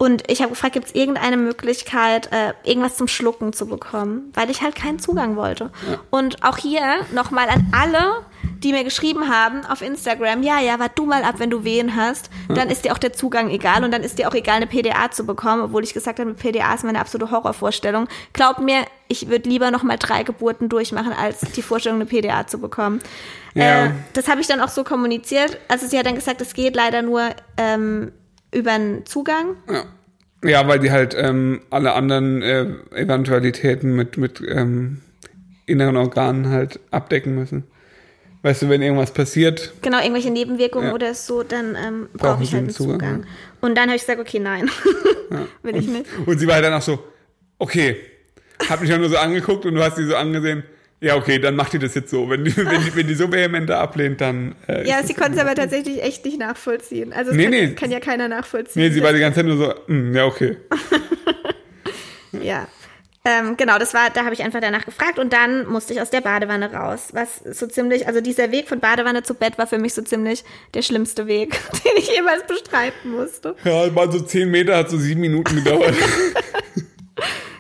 Und ich habe gefragt, gibt es irgendeine Möglichkeit, äh, irgendwas zum Schlucken zu bekommen, weil ich halt keinen Zugang wollte. Und auch hier nochmal an alle, die mir geschrieben haben auf Instagram, ja, ja, wart du mal ab, wenn du Wehen hast, dann ist dir auch der Zugang egal und dann ist dir auch egal, eine PDA zu bekommen, obwohl ich gesagt habe, eine PDA ist meine absolute Horrorvorstellung. Glaub mir, ich würde lieber nochmal drei Geburten durchmachen, als die Vorstellung, eine PDA zu bekommen. Ja. Äh, das habe ich dann auch so kommuniziert. Also sie hat dann gesagt, es geht leider nur ähm, über einen Zugang. Ja. ja, weil die halt ähm, alle anderen äh, Eventualitäten mit, mit ähm, inneren Organen halt abdecken müssen. Weißt du, wenn irgendwas passiert, Genau, irgendwelche Nebenwirkungen Ja. oder so, dann ähm, brauche ich halt einen Zugang. Zugang, Und dann habe ich gesagt, okay, nein, will ich nicht. und sie war halt dann auch so, okay, hat mich ja nur so angeguckt und du hast sie so angesehen, ja, okay, dann macht die das jetzt so. Wenn die, wenn die, wenn die so vehement da ablehnt, dann. Äh, Ja, sie konnte es aber tatsächlich echt nicht nachvollziehen. Also Nee, kann, nee. kann ja keiner nachvollziehen. Nee, sie war die ganze Zeit nur so, hm, ja, okay. Ja. Ähm, genau, das war, da habe ich einfach danach gefragt und dann musste ich aus der Badewanne raus. Was so ziemlich, also dieser Weg von Badewanne zu Bett war für mich so ziemlich der schlimmste Weg, den ich jemals bestreiten musste. Ja, waren so zehn Meter, hat so sieben Minuten gedauert.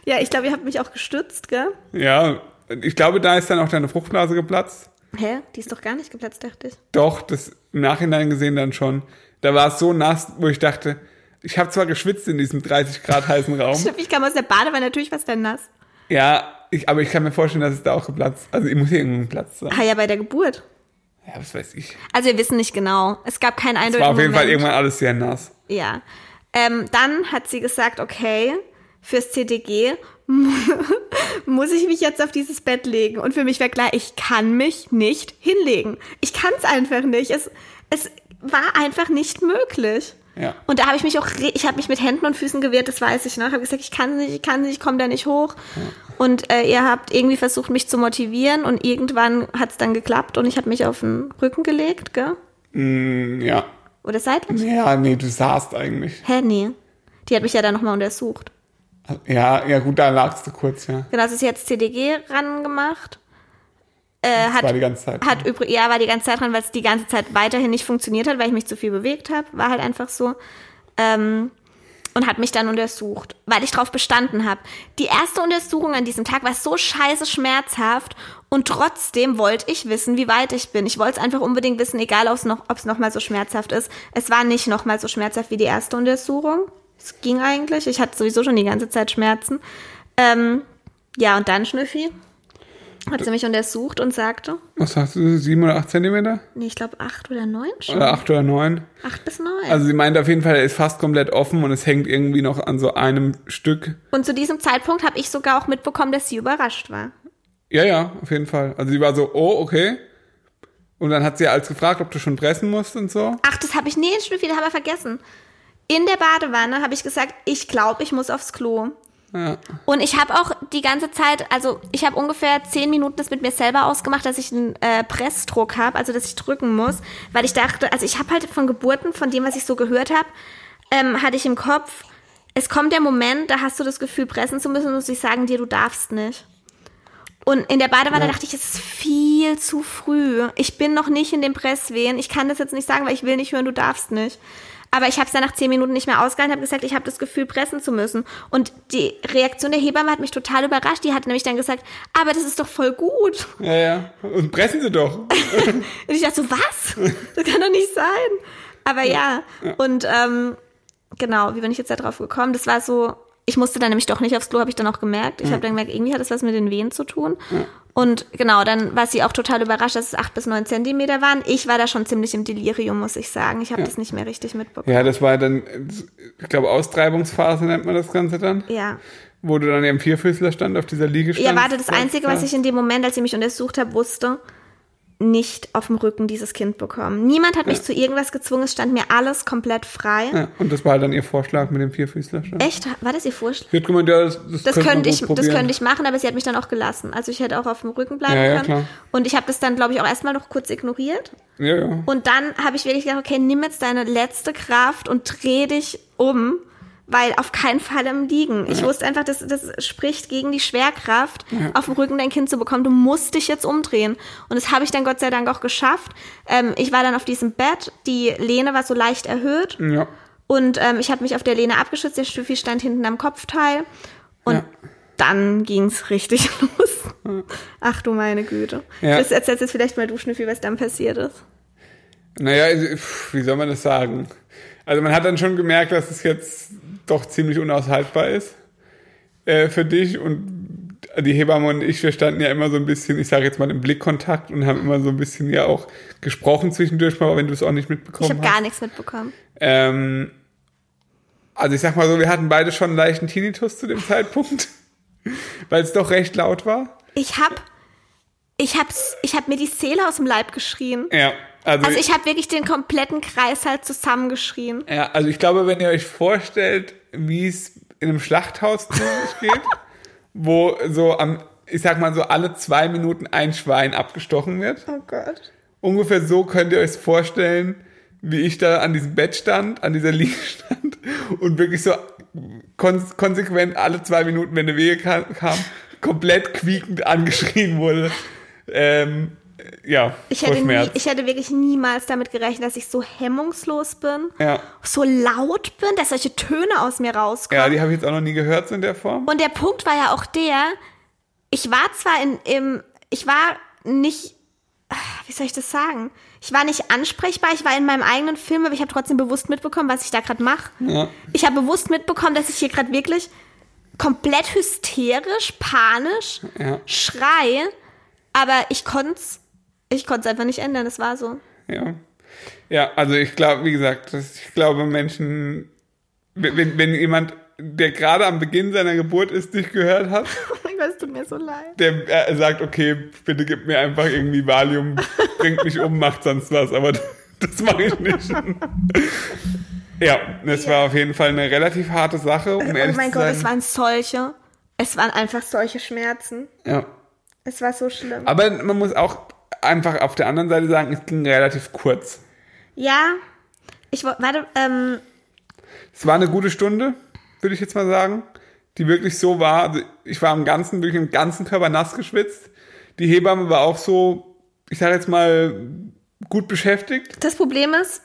Ja, ich glaube, ihr habt mich auch gestützt, gell? ja, ich glaube, da ist dann auch deine Fruchtblase geplatzt. Hä? Die ist doch gar nicht geplatzt, dachte ich. Doch, das im Nachhinein gesehen dann schon. Da war es so nass, wo ich dachte, ich habe zwar geschwitzt in diesem 30 Grad heißen Raum. Stimmt, ich kam aus der Badewanne, natürlich war es dann nass. Ja, ich, aber ich kann mir vorstellen, dass es da auch geplatzt. Also ich muss hier irgendein Platz sein. Ah ja, bei der Geburt. Ja, was weiß ich. Also wir wissen nicht genau. Es gab keinen Es eindeutigen war auf jeden Fall Moment. irgendwann alles sehr nass. Ja. Ähm, dann hat sie gesagt, okay, fürs CTG muss ich mich jetzt auf dieses Bett legen. Und für mich war klar, ich kann mich nicht hinlegen. Ich kann es einfach nicht. Es, es war einfach nicht möglich. Ja. Und da habe ich mich auch, ich habe mich mit Händen und Füßen gewehrt, das weiß ich noch. Habe gesagt, ich kann nicht, ich kann nicht, ich komme da nicht hoch. Und äh, ihr habt irgendwie versucht, mich zu motivieren und irgendwann hat es dann geklappt und ich habe mich auf den Rücken gelegt, gell? Mm, ja. Oder seitlich? Ja, nee, du saßt eigentlich. Hä, nee. Die hat mich ja dann nochmal untersucht. Ja, ja gut, da lagst du kurz, ja. Genau, sie ist jetzt CDG ran gemacht. Äh, hat, war die ganze Zeit. hat übrig, ja, war die ganze Zeit dran, weil es die ganze Zeit weiterhin nicht funktioniert hat, weil ich mich zu viel bewegt habe. War halt einfach so. Ähm, und hat mich dann untersucht, weil ich drauf bestanden habe. Die erste Untersuchung an diesem Tag war so scheiße schmerzhaft und trotzdem wollte ich wissen, wie weit ich bin. Ich wollte es einfach unbedingt wissen, egal ob es noch, ob's noch mal so schmerzhaft ist. Es war nicht noch mal so schmerzhaft wie die erste Untersuchung. Es ging eigentlich. Ich hatte sowieso schon die ganze Zeit Schmerzen. Ähm, ja, und dann, Schnüffi, hat sie mich untersucht und sagte, Was hast du, sieben oder acht Zentimeter? nee, ich glaube acht oder neun schon. Oder acht oder neun? Acht bis neun. Also sie meinte auf jeden Fall, er ist fast komplett offen und es hängt irgendwie noch an so einem Stück. und zu diesem Zeitpunkt habe ich sogar auch mitbekommen, dass sie überrascht war. Ja, ja, auf jeden Fall. Also sie war so, oh, okay. Und dann hat sie als gefragt, ob du schon pressen musst und so. Ach, das habe ich, nee, Schnüffi, das habe ich vergessen. In der Badewanne habe ich gesagt, ich glaube, ich muss aufs Klo. Ja. Und ich habe auch die ganze Zeit, also ich habe ungefähr zehn Minuten das mit mir selber ausgemacht, dass ich einen äh, Pressdruck habe, also dass ich drücken muss, weil ich dachte, also ich habe halt von Geburten, von dem, was ich so gehört habe, ähm, hatte ich im Kopf, es kommt der Moment, da hast du das Gefühl, pressen zu müssen und sie sagen dir, du darfst nicht. Und in der Badewanne Ja. dachte ich, es ist viel zu früh. Ich bin noch nicht in den Presswehen. Ich kann das jetzt nicht sagen, weil ich will nicht hören, du darfst nicht. Aber ich habe es dann nach zehn Minuten nicht mehr ausgehalten, habe gesagt, ich habe das Gefühl, pressen zu müssen. Und die Reaktion der Hebamme hat mich total überrascht. Die hat nämlich dann gesagt, aber das ist doch voll gut. Ja, ja. Und pressen sie doch. Und ich dachte so, was? Das kann doch nicht sein. Aber ja, und ähm, genau, wie bin ich jetzt da drauf gekommen? Das war so ich musste dann nämlich doch nicht aufs Klo, habe ich dann auch gemerkt. Ich habe dann gemerkt, irgendwie hat das was mit den Venen zu tun. Und genau, dann war sie auch total überrascht, dass es acht bis neun Zentimeter waren. Ich war da schon ziemlich im Delirium, muss ich sagen. Ich habe das nicht mehr richtig mitbekommen. Ja, das war dann, ich glaube, Austreibungsphase nennt man das Ganze dann. Ja. Wo du dann im Vierfüßler stand, auf dieser Liege Ja, warte, das Einzige, was ich in dem Moment, als sie mich untersucht hat, wusste, nicht auf dem Rücken dieses Kind bekommen. Niemand hat mich zu irgendwas gezwungen, es stand mir alles komplett frei. Ja, und das war halt dann ihr Vorschlag mit dem Vierfüßlerstand. Echt? War das ihr Vorschlag? Sie hat gemeint, ja, das, das, Das könnte ich, das könnte ich machen, aber sie hat mich dann auch gelassen. Also ich hätte auch auf dem Rücken bleiben ja, können. klar. Und ich habe das dann, glaube ich, auch erstmal noch kurz ignoriert. Ja, ja. Und dann habe ich wirklich gedacht, okay, nimm jetzt deine letzte Kraft und dreh dich um, weil auf keinen Fall im Liegen. Ich wusste einfach, das, das spricht gegen die Schwerkraft, auf dem Rücken dein Kind zu bekommen. Du musst dich jetzt umdrehen. Und das habe ich dann Gott sei Dank auch geschafft. Ähm, ich war dann auf diesem Bett, die Lehne war so leicht erhöht Ja. und ähm, ich habe mich auf der Lehne abgeschützt, der Stüffi stand hinten am Kopfteil und Ja. dann ging's richtig los. Ach du meine Güte. Ja. Das erzählst jetzt vielleicht mal du, Schnüffi, was dann passiert ist. Naja, also, wie soll man das sagen? Also man hat dann schon gemerkt, dass es jetzt doch ziemlich unaushaltbar ist äh, für dich und die Hebamme und ich, wir standen ja immer so ein bisschen, ich sage jetzt mal im Blickkontakt und haben immer so ein bisschen ja auch gesprochen zwischendurch mal, wenn du es auch nicht Ich mitbekommen habe hast. gar nichts mitbekommen. Ähm, also ich sag mal so, wir hatten beide schon einen leichten Tinnitus zu dem Zeitpunkt, weil es doch recht laut war. Ich hab, ich hab's, ich hab mir die Seele aus dem Leib geschrien. Ja, also, Also ich habe wirklich den kompletten Kreis halt zusammengeschrien. ja, also ich glaube, wenn ihr euch vorstellt, wie es in einem Schlachthaus geht, wo so am, ich sag mal so alle zwei Minuten ein Schwein abgestochen wird, Oh Gott. ungefähr so könnt ihr euch vorstellen, wie ich da an diesem Bett stand, an dieser Liege stand und wirklich so kon konsequent alle zwei Minuten, wenn eine Wehe kam, kam komplett quiekend angeschrien wurde. Ähm, ja, Ich hätte, nie, ich hätte wirklich niemals damit gerechnet, dass ich so hemmungslos bin, ja. so laut bin, dass solche Töne aus mir rauskommen. ja, die habe ich jetzt auch noch nie gehört so in der Form. Und der Punkt war ja auch der, ich war zwar in, im, ich war nicht, ah, wie soll ich das sagen? Ich war nicht ansprechbar, ich war in meinem eigenen Film, aber ich habe trotzdem bewusst mitbekommen, was ich da gerade mache. Ja. Ich habe bewusst mitbekommen, dass ich hier gerade wirklich komplett hysterisch, panisch Ja. schreie, aber ich konnte es ich konnt's einfach nicht ändern, es war so. Ja. Ja, also ich glaube, wie gesagt, das, ich glaube, Menschen, wenn, wenn jemand, der gerade am Beginn seiner Geburt ist, dich gehört hat, Oh mein Gott, es tut mir so leid. der äh, sagt, okay, bitte gib mir einfach irgendwie Valium, bringt mich um, macht sonst was, aber das mache ich nicht. ja, es war auf jeden Fall eine relativ harte Sache, um Oh mein Gott, es waren solche, es waren einfach solche Schmerzen. ja. Es war so schlimm. Aber man muss auch einfach auf der anderen Seite sagen, es ging relativ kurz. Ja, ich warte, ähm, Es war eine gute Stunde, würde ich jetzt mal sagen, die wirklich so war. Also ich war am ganzen, wirklich im ganzen Körper nass geschwitzt. Die Hebamme war auch so, ich sage jetzt mal, gut beschäftigt. das Problem ist,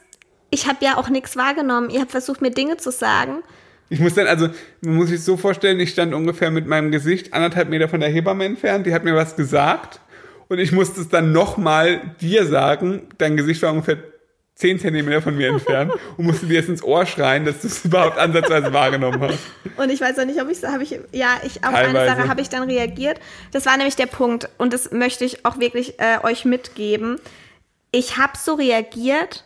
ich habe ja auch nichts wahrgenommen. Ihr habt versucht, mir Dinge zu sagen. Ich muss dann, also, man muss sich so vorstellen, ich stand ungefähr mit meinem Gesicht anderthalb Meter von der Hebamme entfernt, die hat mir was gesagt und ich musste es dann nochmal dir sagen, dein Gesicht war ungefähr zehn Zentimeter von mir entfernt und musste dir jetzt ins Ohr schreien, dass du es überhaupt ansatzweise wahrgenommen hast. Und ich weiß auch nicht, ob ich habe ich ja, ich auf eine Teilweise. Sache habe ich dann reagiert. Das war nämlich der Punkt und das möchte ich auch wirklich äh, euch mitgeben. Ich habe so reagiert,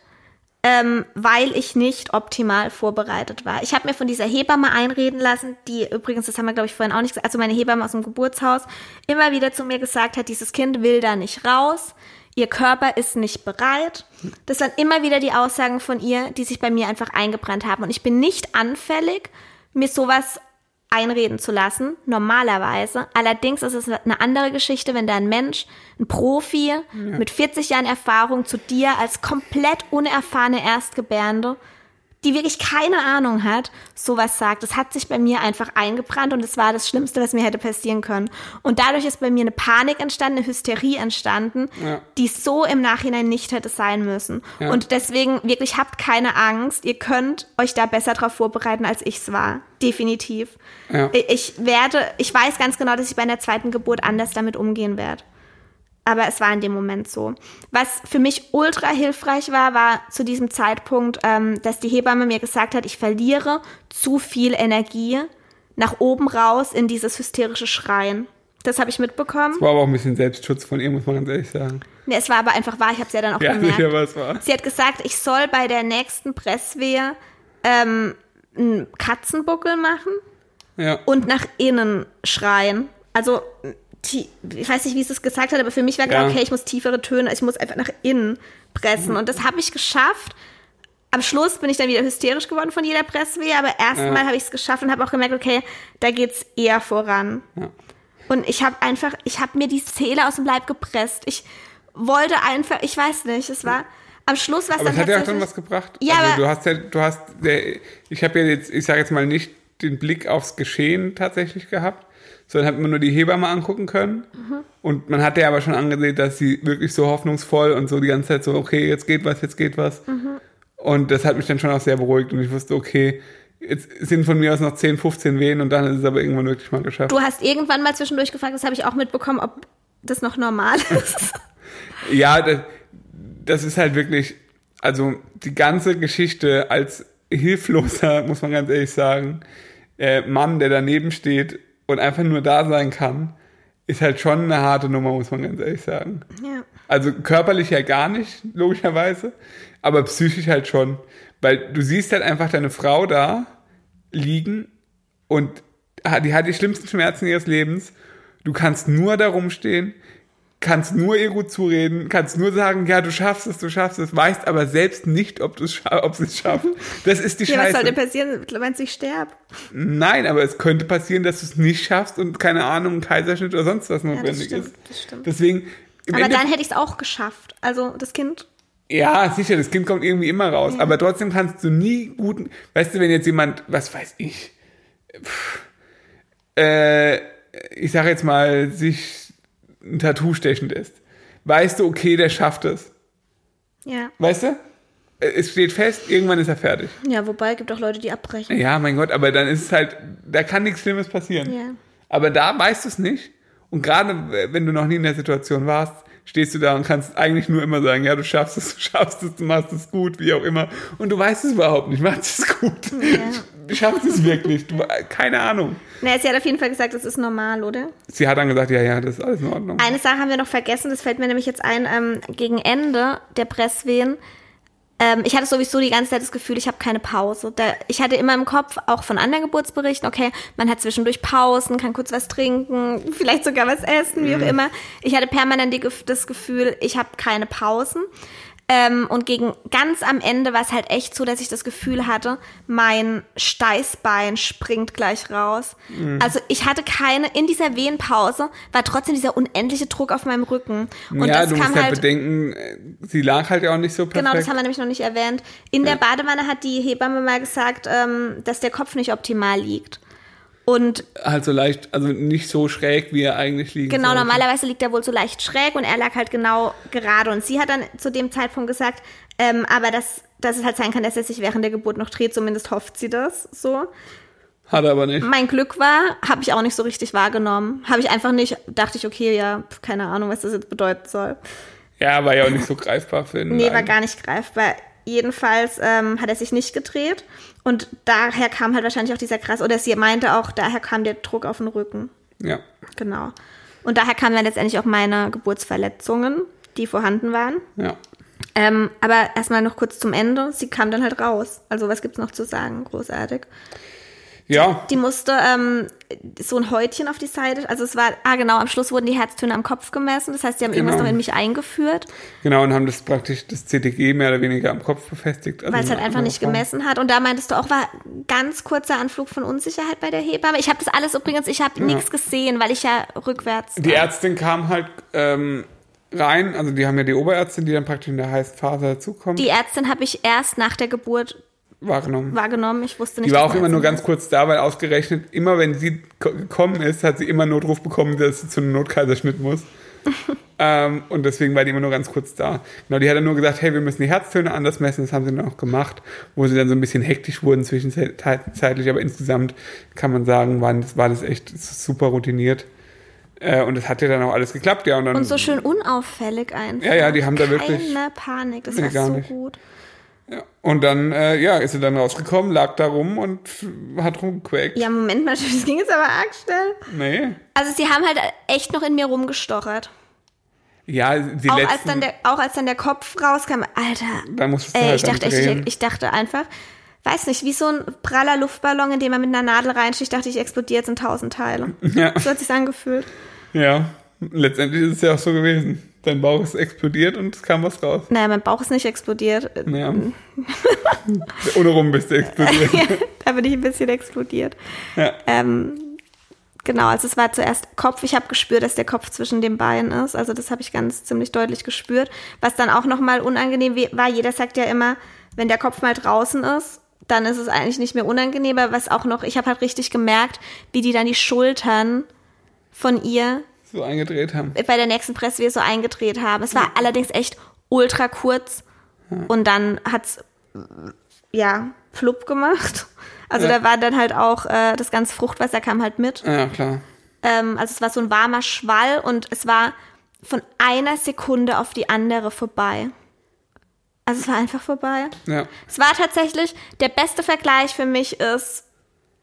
ähm, weil ich nicht optimal vorbereitet war. Ich habe mir von dieser Hebamme einreden lassen, die übrigens, das haben wir glaube ich vorhin auch nicht gesagt, also meine Hebamme aus dem Geburtshaus, immer wieder zu mir gesagt hat, dieses Kind will da nicht raus, ihr Körper ist nicht bereit. Das waren immer wieder die Aussagen von ihr, die sich bei mir einfach eingebrannt haben. Und ich bin nicht anfällig, mir sowas einreden zu lassen, normalerweise. Allerdings ist es eine andere Geschichte, wenn da ein Mensch, ein Profi mit 40 Jahren Erfahrung zu dir als komplett unerfahrene Erstgebärende, die wirklich keine Ahnung hat, sowas sagt. Das hat sich bei mir einfach eingebrannt und es war das Schlimmste, was mir hätte passieren können. Und dadurch ist bei mir eine Panik entstanden, eine Hysterie entstanden, Ja. die so im Nachhinein nicht hätte sein müssen. Ja. Und deswegen wirklich habt keine Angst. Ihr könnt euch da besser drauf vorbereiten, als ich's war. Definitiv. Ja. Ich- Ich werde, ich weiß ganz genau, dass ich bei einer zweiten Geburt anders damit umgehen werde. Aber es war in dem Moment so. Was für mich ultra hilfreich war, war zu diesem Zeitpunkt, ähm, dass die Hebamme mir gesagt hat, ich verliere zu viel Energie nach oben raus in dieses hysterische Schreien. Das habe ich mitbekommen. Das war aber auch ein bisschen Selbstschutz von ihr, muss man ganz ehrlich sagen. Nee, es war aber einfach wahr, ich habe es ja dann auch Ja, gemerkt. sicher, was war. Sie hat gesagt, ich soll bei der nächsten Presswehe ähm, einen Katzenbuckel machen Ja. und nach innen schreien. Also, ich weiß nicht, wie es gesagt hat, aber für mich war klar, Ja. okay, ich muss tiefere Töne, ich muss einfach nach innen pressen. Und das habe ich geschafft. Am Schluss bin ich dann wieder hysterisch geworden von jeder Presswehe, aber erstmal Ja. habe ich es geschafft und habe auch gemerkt, okay, da geht's eher voran. Ja. Und ich habe einfach, ich habe mir die Seele aus dem Leib gepresst. Ich wollte einfach, ich weiß nicht, es war am Schluss was Aber dann es hat ja auch dann was gebracht. Ja, also aber- du hast ja, du hast, ich habe ja jetzt, ich sage jetzt mal nicht den Blick aufs Geschehen tatsächlich gehabt, sondern habe immer nur die Hebamme angucken können. Mhm. Und man hatte ja aber schon angesehen, dass sie wirklich so hoffnungsvoll und so die ganze Zeit so, okay, jetzt geht was, jetzt geht was. Mhm. Und das hat mich dann schon auch sehr beruhigt und ich wusste, okay, jetzt sind von mir aus noch 10, 15 Wehen und dann ist es aber irgendwann wirklich mal geschafft. Du hast irgendwann mal zwischendurch gefragt, das habe ich auch mitbekommen, ob das noch normal ist. Ja, das, das ist halt wirklich, also die ganze Geschichte als hilfloser, muss man ganz ehrlich sagen, äh, Mann, der daneben steht und einfach nur da sein kann, ist halt schon eine harte Nummer, muss man ganz ehrlich sagen. ja. Also körperlich ja gar nicht, logischerweise, aber psychisch halt schon. Weil du siehst halt einfach deine Frau da liegen und die hat die schlimmsten Schmerzen ihres Lebens. Du kannst nur da rumstehen, kannst nur ihr gut zureden, kannst nur sagen, ja, du schaffst es, du schaffst es, weißt aber selbst nicht, ob, du es ob sie es schafft. Das ist die Ja, was soll denn Scheiße. passieren, wenn ich sterbe? Nein, aber es könnte passieren, dass du es nicht schaffst und keine Ahnung, ein Kaiserschnitt oder sonst was Ja, das notwendig stimmt, ist. das stimmt. Deswegen, Aber Ende- dann hätte ich es auch geschafft. Also das Kind. Ja, sicher, das Kind kommt irgendwie immer raus. Aber trotzdem kannst du nie guten. Weißt du, wenn jetzt jemand, was weiß ich, pff, äh, ich sag jetzt mal, sich ein Tattoo stechen lässt, weißt du, okay, der schafft es. Ja. Weißt du? Äh, Es steht fest, irgendwann ist er fertig. Ja, wobei gibt auch Leute, die abbrechen. Ja, mein Gott, aber dann ist es halt, da kann nichts Schlimmes passieren. Ja. Aber da weißt du es nicht. Und gerade äh, wenn du noch nie in der Situation warst, stehst du da und kannst eigentlich nur immer sagen, ja, du schaffst es, du schaffst es, du machst es gut, wie auch immer. Und du weißt es überhaupt nicht, machst es gut. Du schaffst es wirklich. Du, keine Ahnung. Na, sie hat auf jeden Fall gesagt, das ist normal, oder? Sie hat dann gesagt, ja, ja, das ist alles in Ordnung. Eine Sache haben wir noch vergessen, das fällt mir nämlich jetzt ein, ähm, gegen Ende der Presswehen. Ähm, ich hatte sowieso die ganze Zeit das Gefühl, ich habe keine Pause. Da, ich hatte immer im Kopf, auch von anderen Geburtsberichten, okay, man hat zwischendurch Pausen, kann kurz was trinken, vielleicht sogar was essen, wie auch immer. Ich hatte permanent die, das Gefühl, ich habe keine Pausen. Ähm, und gegen ganz am Ende war es halt echt so, dass ich das Gefühl hatte, mein Steißbein springt gleich raus. Also ich hatte keine, in dieser Wehenpause war trotzdem dieser unendliche Druck auf meinem Rücken. Und ja, das du musst halt, halt, bedenken, äh, sie lag halt ja auch nicht so perfekt. genau, das haben wir nämlich noch nicht erwähnt. In der Badewanne hat die Hebamme mal gesagt, ähm, dass der Kopf nicht optimal liegt. Und halt so leicht, also nicht so schräg, wie er eigentlich liegen Genau, sollte. normalerweise liegt er wohl so leicht schräg und er lag halt genau gerade. Und sie hat dann zu dem Zeitpunkt gesagt, ähm, aber dass, dass es halt sein kann, dass er sich während der Geburt noch dreht, zumindest hofft sie das so. Hat er aber nicht. Mein Glück war, habe ich auch nicht so richtig wahrgenommen. Habe ich einfach nicht, dachte ich, okay, ja, keine Ahnung, was das jetzt bedeuten soll. Ja, war ja auch nicht so greifbar für ihn. Nee, war gar nicht greifbar. Jedenfalls ähm, hat er sich nicht gedreht. Und daher kam halt wahrscheinlich auch dieser krass, oder sie meinte auch, daher kam der Druck auf den Rücken. Ja. Genau. Und daher kamen dann letztendlich auch meine Geburtsverletzungen, die vorhanden waren. Ja. Ähm, aber erstmal noch kurz zum Ende. Sie kam dann halt raus. Also was gibt's noch zu sagen? Großartig. Ja, Die musste ähm, so ein Häutchen auf die Seite. Also es war, ah genau, am Schluss wurden die Herztöne am Kopf gemessen. Das heißt, die haben irgendwas Genau. noch in mich eingeführt, genau, und haben das praktisch, das CTG mehr oder weniger am Kopf befestigt. Also weil es halt einfach nicht andere gemessen hat. Und da meintest du auch, war ganz kurzer Anflug von Unsicherheit bei der Hebamme. Ich habe das alles übrigens, ich habe nichts gesehen, weil ich ja rückwärts. Die war. Ärztin kam halt ähm, rein, also die haben ja die Oberärztin, die dann praktisch in der heißen Phase dazukommt, Die Ärztin habe ich erst nach der Geburt wahrgenommen. wahrgenommen. Ich wusste nicht. Die war auch immer nur ganz kurz da, weil ausgerechnet, immer wenn sie ko- gekommen ist, hat sie immer Notruf bekommen, dass sie zu einem Notkaiserschnitt muss. ähm, und deswegen war die immer nur ganz kurz da. Genau, die hat dann nur gesagt, hey, wir müssen die Herztöne anders messen. Das haben sie dann auch gemacht, wo sie dann so ein bisschen hektisch wurden zwischenzeitlich. Aber insgesamt kann man sagen, war das, war das echt super routiniert. Äh, und es hat ja dann auch alles geklappt, ja. Und, dann, Und so schön unauffällig einfach. Ja, ja, die haben da Keine wirklich- Panik, das war so nicht. gut. Ja. Und dann, äh, ja, ist sie dann rausgekommen, lag da rum und hat rumgequäkt. Ja, Moment mal, das ging jetzt aber arg schnell. Nee. Also sie haben halt echt noch in mir rumgestochert. Ja, die Auch letzten, als, dann der, auch als dann der Kopf rauskam, Alter. da musstest du Ey, halt ich dachte echt, ich, ich dachte einfach, weiß nicht, wie so ein praller Luftballon, in den man mit einer Nadel reinsticht, ich dachte, ich explodiere jetzt in tausend Teile. Ja, So hat sich's angefühlt. ja. Letztendlich ist es ja auch so gewesen. Dein Bauch ist explodiert und es kam was raus. Naja, mein Bauch ist nicht explodiert. Ja. Ohne rum bist du explodiert. da bin ich ein bisschen explodiert. Ja. Ähm, genau, also es war zuerst Kopf. Ich habe gespürt, dass der Kopf zwischen den Beinen ist. Also das habe ich ganz ziemlich deutlich gespürt. Was dann auch nochmal unangenehm war, jeder sagt ja immer, wenn der Kopf mal draußen ist, dann ist es eigentlich nicht mehr unangenehm. Aber was auch noch, ich habe halt richtig gemerkt, wie die dann die Schultern von ihr So eingedreht haben. bei der nächsten Presse so eingedreht haben. Es war allerdings echt ultra kurz und dann hat's ja plupp gemacht. Also Ja. da war dann halt auch äh, das ganze Fruchtwasser kam halt mit. Ja, klar. Ähm, also es war so ein warmer Schwall und es war von einer Sekunde auf die andere vorbei. Also es war einfach vorbei. Ja. Es war tatsächlich, der beste Vergleich für mich ist,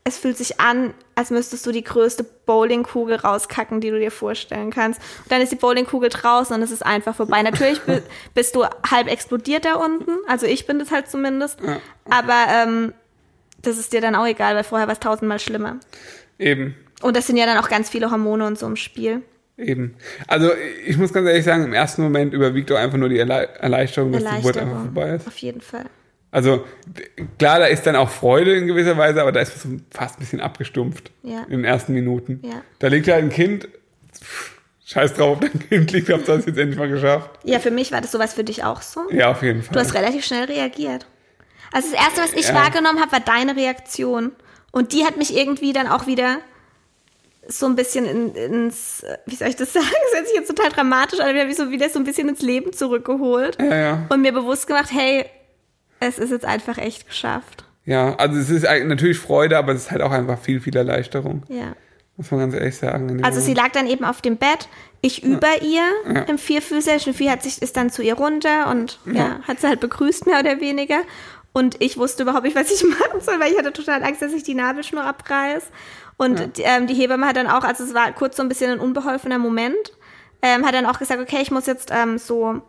es fühlt sich an, als müsstest du die größte Bowlingkugel rauskacken, die du dir vorstellen kannst. Und dann ist die Bowlingkugel draußen und es ist einfach vorbei. Natürlich bi- bist du halb explodiert da unten, also ich bin das halt zumindest. Ja. Aber ähm, das ist dir dann auch egal, weil vorher war es tausendmal schlimmer. Eben. Und das sind ja dann auch ganz viele Hormone und so im Spiel. Eben. Also ich muss ganz ehrlich sagen, im ersten Moment überwiegt doch einfach nur die Erle Erleichterung, dass die Geburt einfach vorbei ist. Auf jeden Fall. Also klar, da ist dann auch Freude in gewisser Weise, aber da ist es so fast ein bisschen abgestumpft Ja. in den ersten Minuten. Ja. Da liegt halt ein Kind, pff, scheiß drauf, dein Kind liegt, hab das jetzt endlich mal geschafft. Ja, für mich war das sowas für dich auch so. Ja, auf jeden Fall. Du hast relativ schnell reagiert. Also das Erste, was ich Ja. wahrgenommen habe, war deine Reaktion. Und die hat mich irgendwie dann auch wieder so ein bisschen in, ins, wie soll ich das sagen? Das hört sich jetzt total dramatisch an, aber mich so wieder so ein bisschen ins Leben zurückgeholt. ja, ja. Und mir bewusst gemacht, hey, es ist jetzt einfach echt geschafft. Ja, also es ist natürlich Freude, aber es ist halt auch einfach viel, viel Erleichterung. Ja. Muss man ganz ehrlich sagen. Also sie lag dann eben auf dem Bett, ich über ihr Ja. im Vierfüßer. Schnüffi hat sich, ist dann zu ihr runter und ja. hat sie halt begrüßt, mehr oder weniger. Und ich wusste überhaupt nicht, was ich machen soll, weil ich hatte total Angst, dass ich die Nabelschnur abreiß. Und die, ähm, die Hebamme hat dann auch, also es war kurz so ein bisschen ein unbeholfener Moment, ähm, hat dann auch gesagt, okay, ich muss jetzt ähm, so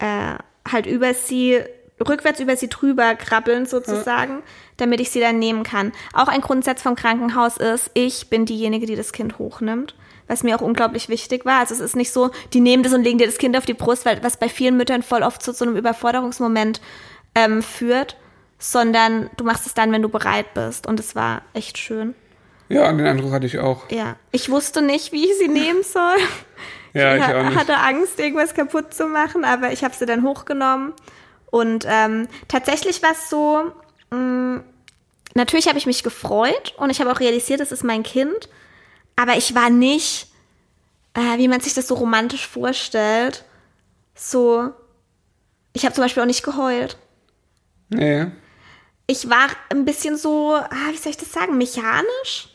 äh, halt über sie, rückwärts über sie drüber krabbeln sozusagen, damit ich sie dann nehmen kann. Auch ein Grundsatz vom Krankenhaus ist, ich bin diejenige, die das Kind hochnimmt. Was mir auch unglaublich wichtig war. Also es ist nicht so, die nehmen das und legen dir das Kind auf die Brust, weil was bei vielen Müttern voll oft zu so einem Überforderungsmoment ähm, führt, sondern du machst es dann, wenn du bereit bist. Und es war echt schön. Ja, den Eindruck hatte ich auch. Ja. Ich wusste nicht, wie ich sie nehmen soll. Ja, ich ha- auch nicht. hatte Angst, irgendwas kaputt zu machen, aber ich habe sie dann hochgenommen. Und ähm, tatsächlich war es so, mh, natürlich habe ich mich gefreut und ich habe auch realisiert, es ist mein Kind, aber ich war nicht, äh, wie man sich das so romantisch vorstellt, so, ich habe zum Beispiel auch nicht geheult. Nee. Ich war ein bisschen so, ah, wie soll ich das sagen, mechanisch.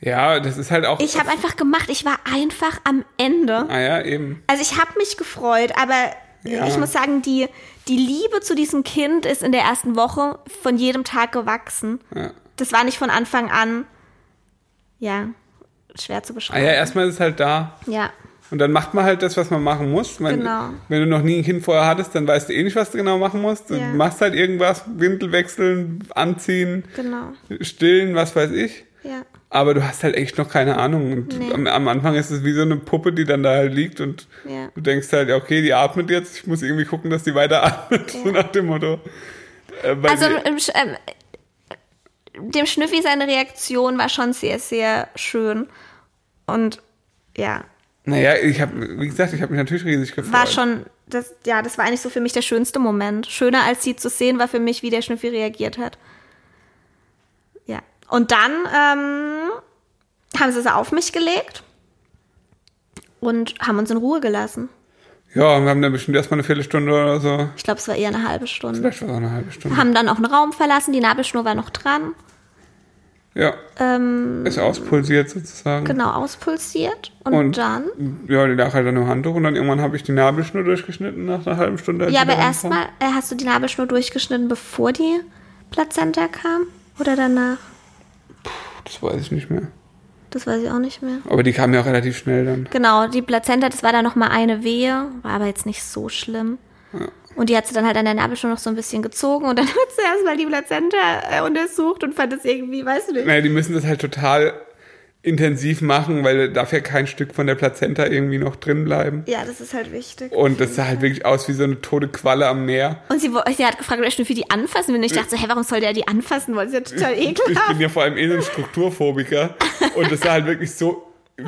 Ja, das ist halt auch. Ich habe einfach gemacht, ich war einfach am Ende. Ah ja, eben. Also ich habe mich gefreut, aber Ja. ich muss sagen, die, die Liebe zu diesem Kind ist in der ersten Woche von jedem Tag gewachsen. Ja. Das war nicht von Anfang an, ja, schwer zu Ah beschreiben. ja, erstmal ist es halt da. ja. Und dann macht man halt das, was man machen muss. Wenn, Genau. wenn du noch nie ein Kind vorher hattest, dann weißt du eh nicht, was du genau machen musst. Du Ja. machst halt irgendwas, Windel wechseln, anziehen, genau. stillen, was weiß ich. Ja. Aber du hast halt echt noch keine Ahnung. Und Nee. am, am Anfang ist es wie so eine Puppe, die dann da halt liegt und Ja. du denkst halt, ja, okay, die atmet jetzt, ich muss irgendwie gucken, dass die weiter atmet, so nach dem Motto. Äh, Also Sch- ähm, dem Schnüffi seine Reaktion war schon sehr, sehr schön. Und ja, naja, ich habe, wie gesagt, ich habe mich natürlich riesig gefreut. war schon, das, ja, das war eigentlich so für mich der schönste Moment. Schöner als sie zu sehen, war für mich, wie der Schnüffi reagiert hat. Und dann ähm, haben sie sie auf mich gelegt und haben uns in Ruhe gelassen. Ja, und wir haben dann bestimmt erstmal eine Viertelstunde oder so. Ich glaube, es war eher eine halbe Stunde. Vielleicht war es auch eine halbe Stunde. Haben dann auch einen Raum verlassen, die Nabelschnur war noch dran. Ja, ähm, ist auspulsiert sozusagen. genau auspulsiert. Und, Und dann. Ja, die lag halt an dem Handtuch und dann irgendwann habe ich die Nabelschnur durchgeschnitten nach einer halben Stunde. Ja, aber erstmal äh, hast du die Nabelschnur durchgeschnitten, bevor die Plazenta kam? Oder danach? Das weiß ich nicht mehr. Das weiß ich auch nicht mehr. Aber die kam ja auch relativ schnell dann. Genau, die Plazenta, das war dann nochmal eine Wehe, war aber jetzt nicht so schlimm. Und die hat sie dann halt an der Nabelschnur noch so ein bisschen gezogen und dann wird zuerst mal die Plazenta äh, untersucht und fand es irgendwie, weißt du nicht. Naja, die müssen das halt total intensiv machen, weil da darf ja kein Stück von der Plazenta irgendwie noch drin bleiben. Ja, das ist halt wichtig. Und das sah halt wirklich aus wie so eine tote Qualle am Meer. Und sie, sie hat gefragt, ob er Schnüffi die anfassen will. Und ich dachte so, hä, warum soll der die anfassen wollen? Das ist ja total Ich ekelhaft. bin ja vor allem eh so ein Strukturphobiker. Und das sah halt wirklich so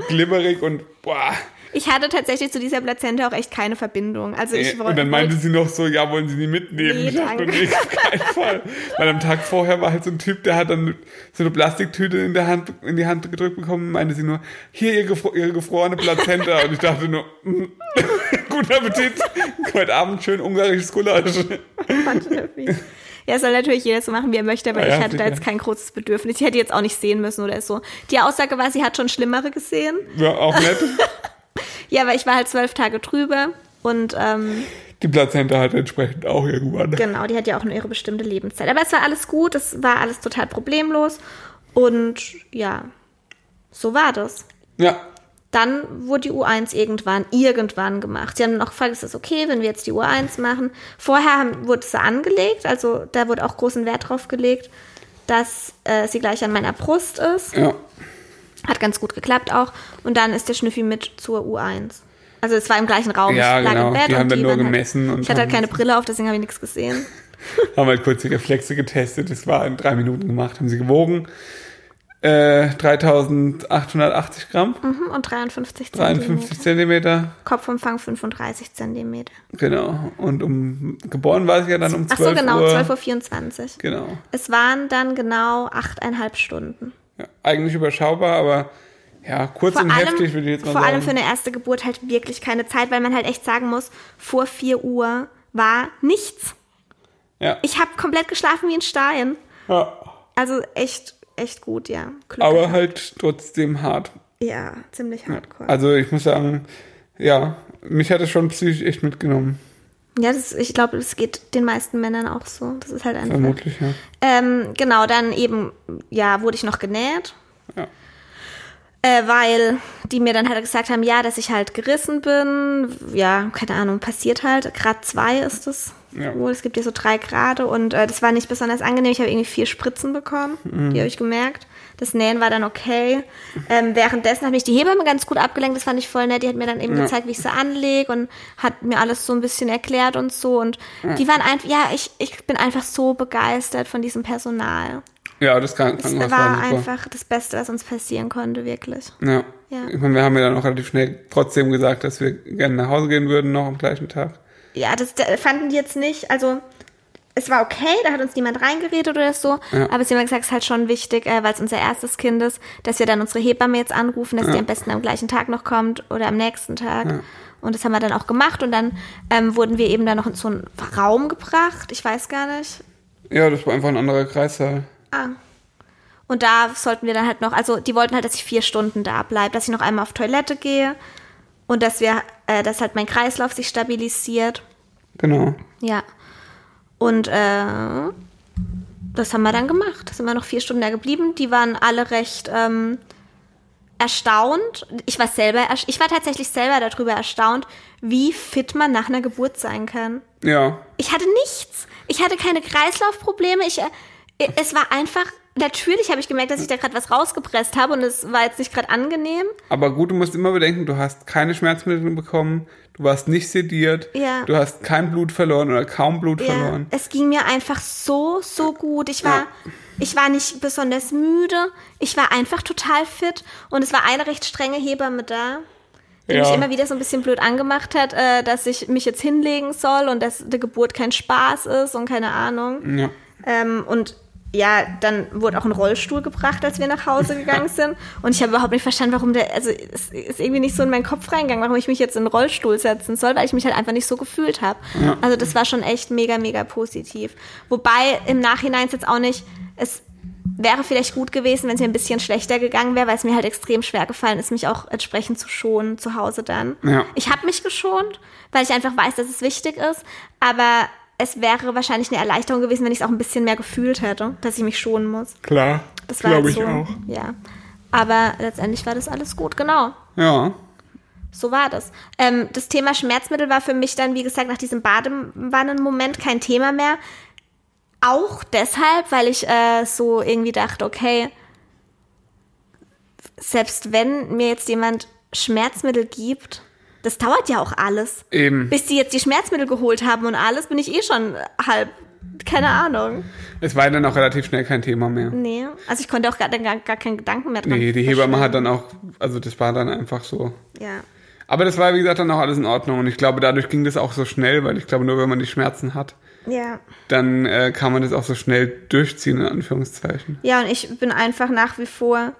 glimmerig und boah. Ich hatte tatsächlich zu dieser Plazenta auch echt keine Verbindung. Also ich und dann meinte sie noch so, ja, wollen Sie die mitnehmen? Nee, ich dachte, danke. nee, auf keinen Fall. Weil am Tag vorher war halt so ein Typ, der hat dann so eine Plastiktüte in der Hand, in die Hand gedrückt bekommen und meinte sie nur, hier ihr gefro ihre gefrorene Plazenta. und ich dachte nur, mm, guten Appetit. Heute Abend schön ungarisches Gulasch. Ja, soll natürlich jeder so machen, wie er möchte, aber Ja, ich hatte da jetzt kein großes Bedürfnis. Ich hätte jetzt auch nicht sehen müssen oder so. Die Aussage war, sie hat schon Schlimmere gesehen. Ja, auch nett. Ja, aber ich war halt zwölf Tage drüber und ähm, Die Plazenta hat entsprechend auch irgendwann. genau, die hat ja auch nur ihre bestimmte Lebenszeit. Aber es war alles gut, es war alles total problemlos und ja, so war das. Ja, Dann wurde die U1 irgendwann, irgendwann gemacht. Sie haben noch gefragt, ist das okay, wenn wir jetzt die U1 machen? Vorher haben, wurde sie angelegt, also da wurde auch großen Wert drauf gelegt, dass äh, sie gleich an meiner Brust ist. ja. Hat ganz gut geklappt auch. Und dann ist der Schnüffi mit zur U1. Also es war im gleichen Raum. Ja, ich lag genau. im Bett Die haben und dann die nur waren gemessen Halt, und ich hatte halt keine Brille auf, deswegen habe ich nichts gesehen. Haben halt kurz die Reflexe getestet. Das war in drei Minuten gemacht. Haben sie gewogen. Äh, 3880 Gramm. Mhm, und 53 53 Zentimeter. Zentimeter. Kopfumfang 35 Zentimeter. Genau. Und um geboren war sie ja dann um 12 Ach so, genau, Uhr. 12.24 Uhr. Genau. Es waren dann genau achteinhalb Stunden. Eigentlich überschaubar, aber ja, kurz Vor und allem, heftig würde ich jetzt mal vor sagen. allem für eine erste Geburt halt wirklich keine Zeit, weil man halt echt sagen muss, vor 4 Uhr war nichts. ja. Ich habe komplett geschlafen wie ein Stein. ja. Also echt, echt gut, ja. Glück Aber gehabt. halt trotzdem hart. Ja, ziemlich hardcore. Also ich muss sagen, ja, mich hat es schon psychisch echt mitgenommen. Ja, das, ich glaube, das geht den meisten Männern auch so. Das ist halt einfach. Vermutlich, ja. Ähm, genau, dann eben, ja, wurde ich noch genäht. Ja. Äh, weil die mir dann halt gesagt haben, ja, dass ich halt gerissen bin. Ja, keine Ahnung, passiert halt. Grad 2 ist es. Ja. Wohl, es gibt ja so drei Grade und äh, das war nicht besonders angenehm. Ich habe irgendwie vier Spritzen bekommen. Mhm. Die habe ich gemerkt. Das Nähen war dann okay. Ähm, währenddessen hat mich die Hebamme ganz gut abgelenkt. Das fand ich voll nett. Die hat mir dann eben Ja. gezeigt, wie ich sie anlege und hat mir alles so ein bisschen erklärt und so. Und die waren einfach, ja, ich, ich bin einfach so begeistert von diesem Personal. Ja, das Kranken- Es Krankenhaus war war einfach das Beste, was uns passieren konnte, wirklich. Ja. Ja. Ich meine, wir haben ja dann auch relativ schnell trotzdem gesagt, dass wir gerne nach Hause gehen würden, noch am gleichen Tag. Ja, das da fanden die jetzt nicht, also es war okay, da hat uns niemand reingeredet oder so, Ja. aber sie haben gesagt, es ist halt schon wichtig, äh, weil es unser erstes Kind ist, dass wir dann unsere Hebamme jetzt anrufen, dass die am besten am gleichen Tag noch kommt oder am nächsten Tag. Und das haben wir dann auch gemacht und dann ähm, wurden wir eben dann noch in so einen Raum gebracht, ich weiß gar nicht. Ja, das war einfach ein anderer Kreissaal. Ah. Und da sollten wir dann halt noch, also die wollten halt, dass ich vier Stunden da bleibe, dass ich noch einmal auf Toilette gehe und dass wir, äh, dass halt mein Kreislauf sich stabilisiert. Genau. Ja. Und äh, das haben wir dann gemacht. Da sind wir noch vier Stunden da geblieben. Die waren alle recht ähm, erstaunt. Ich war selber, ich war tatsächlich selber darüber erstaunt, wie fit man nach einer Geburt sein kann. Ja. Ich hatte nichts. Ich hatte keine Kreislaufprobleme. Ich, äh, es war einfach, natürlich habe ich gemerkt, dass ich da gerade was rausgepresst habe und es war jetzt nicht gerade angenehm. Aber gut, du musst immer bedenken, du hast keine Schmerzmittel bekommen, du warst nicht sediert, Ja. du hast kein Blut verloren oder kaum Blut Ja, verloren. es ging mir einfach so, so gut. Ich war, Ja. ich war nicht besonders müde. Ich war einfach total fit. Und es war eine recht strenge Hebamme da, die mich immer wieder so ein bisschen blöd angemacht hat, äh, dass ich mich jetzt hinlegen soll und dass die Geburt kein Spaß ist und keine Ahnung. Ja. Ähm, und ja, dann wurde auch ein Rollstuhl gebracht, als wir nach Hause gegangen sind. Und ich habe überhaupt nicht verstanden, warum der, also es ist irgendwie nicht so in meinen Kopf reingegangen, warum ich mich jetzt in den Rollstuhl setzen soll, weil ich mich halt einfach nicht so gefühlt habe. Also das war schon echt mega, mega positiv. Wobei im Nachhinein ist jetzt auch nicht, es wäre vielleicht gut gewesen, wenn es mir ein bisschen schlechter gegangen wäre, weil es mir halt extrem schwer gefallen ist, mich auch entsprechend zu schonen zu Hause dann. Ja. Ich habe mich geschont, weil ich einfach weiß, dass es wichtig ist, aber es wäre wahrscheinlich eine Erleichterung gewesen, wenn ich es auch ein bisschen mehr gefühlt hätte, dass ich mich schonen muss. Klar, Das war glaube ich so, auch. Ja. Aber letztendlich war das alles gut, genau. Ja, So war das. Ähm, das Thema Schmerzmittel war für mich dann, wie gesagt, nach diesem Badewannen-Moment kein Thema mehr. Auch deshalb, weil ich äh, so irgendwie dachte, okay, selbst wenn mir jetzt jemand Schmerzmittel gibt, das dauert ja auch alles. eben. Bis die jetzt die Schmerzmittel geholt haben und alles, bin ich eh schon halb, keine Ahnung. Es war dann auch relativ schnell kein Thema mehr. Nee, also ich konnte auch gar, gar, gar keinen Gedanken mehr dran Nee, die Hebamme hat dann auch, also das war dann einfach so. Ja. Aber das war, wie gesagt, dann auch alles in Ordnung. Und ich glaube, dadurch ging das auch so schnell, weil ich glaube, nur wenn man die Schmerzen hat, Ja. dann äh, kann man das auch so schnell durchziehen, in Anführungszeichen. Ja, und ich bin einfach nach wie vor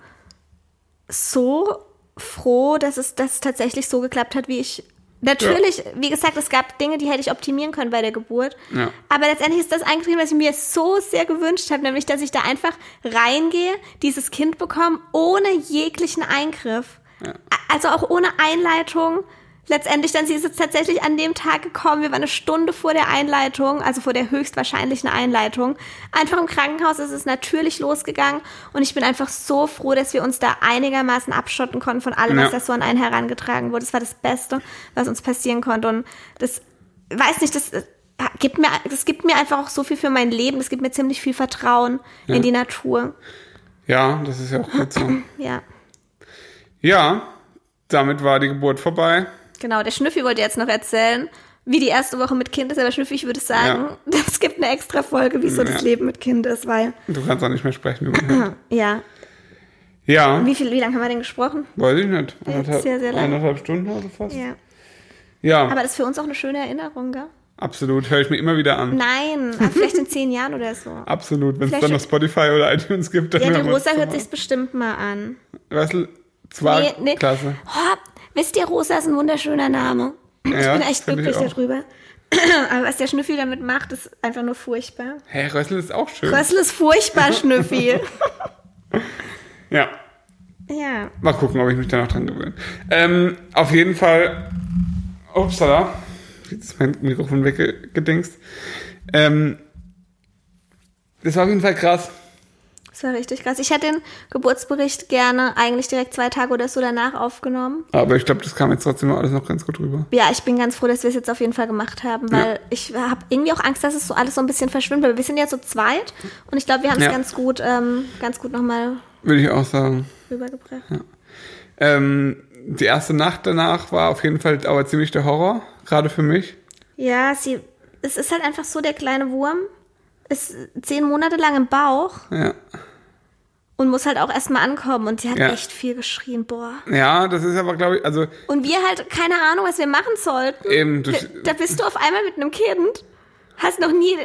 so froh, dass es, dass es tatsächlich so geklappt hat, wie ich. Natürlich, wie gesagt, es gab Dinge, die hätte ich optimieren können bei der Geburt. Ja. Aber letztendlich ist das eingetreten, was ich mir so sehr gewünscht habe, nämlich, dass ich da einfach reingehe, dieses Kind bekomme, ohne jeglichen Eingriff. Ja. Also auch ohne Einleitung. Letztendlich dann sie ist es tatsächlich an dem Tag gekommen, wir waren eine Stunde vor der Einleitung, also vor der höchstwahrscheinlichen Einleitung. Einfach im Krankenhaus ist es natürlich losgegangen und ich bin einfach so froh, dass wir uns da einigermaßen abschotten konnten von allem, Ja. was da so an einen herangetragen wurde. Das war das Beste, was uns passieren konnte und das, weiß nicht, das äh, gibt mir, das gibt mir einfach auch so viel für mein Leben, das gibt mir ziemlich viel Vertrauen in die Natur. Ja, das ist ja auch gut so. Ja. Ja, damit war die Geburt vorbei. Genau, der Schnüffi wollte jetzt noch erzählen, wie die erste Woche mit Kind ist. Aber Schnüffi, ich würde sagen, es gibt eine extra Folge, wie so das Ja. Leben mit Kind ist, weil, Du kannst auch nicht mehr sprechen über ja. Ja, Wie viel, wie lange haben wir denn gesprochen? weiß ich nicht. Anderthalb, sehr, sehr lang. eineinhalb Stunden oder fast. Ja. Ja, Aber das ist für uns auch eine schöne Erinnerung, gell? absolut. Höre ich mir immer wieder an. Nein, vielleicht in zehn Jahren oder so. Absolut. Wenn es dann noch Spotify oder iTunes gibt, dann Ja, die Rosa hört sich's bestimmt mal an. Weißt du, zwar Nee, nee. klasse. Oh, wisst ihr, Rosa ist ein wunderschöner Name. Ich Ja, bin echt glücklich darüber. Aber was der Schnüffi damit macht, ist einfach nur furchtbar. Hä, Rössel ist auch schön. Rössel ist furchtbar, Schnüffi. Ja, ja. mal gucken, ob ich mich da noch dran gewöhne. Ähm, auf jeden Fall, upsala, jetzt ist mein Mikrofon weggedingst. Ähm, das war auf jeden Fall krass. Das war richtig krass. Ich hätte den Geburtsbericht gerne eigentlich direkt zwei Tage oder so danach aufgenommen. Aber ich glaube, das kam jetzt trotzdem alles noch ganz gut rüber. Ja, ich bin ganz froh, dass wir es jetzt auf jeden Fall gemacht haben, weil ich habe irgendwie auch Angst, dass es so alles so ein bisschen verschwimmt. Weil wir sind ja so zweit und ich glaube, wir haben es Ja. ganz gut, ähm, ganz gut nochmal Würde ich auch sagen. rübergebracht. Ähm, die erste Nacht danach war auf jeden Fall aber ziemlich der Horror, gerade für mich. Ja, sie, es ist halt einfach so, der kleine Wurm ist zehn Monate lang im Bauch Ja. Und muss halt auch erstmal ankommen und die hat Ja. echt viel geschrien, boah. Ja, das ist aber, glaube ich, also Und wir halt keine Ahnung, was wir machen sollten. eben, Da, da bist du auf einmal mit einem Kind, hast noch nie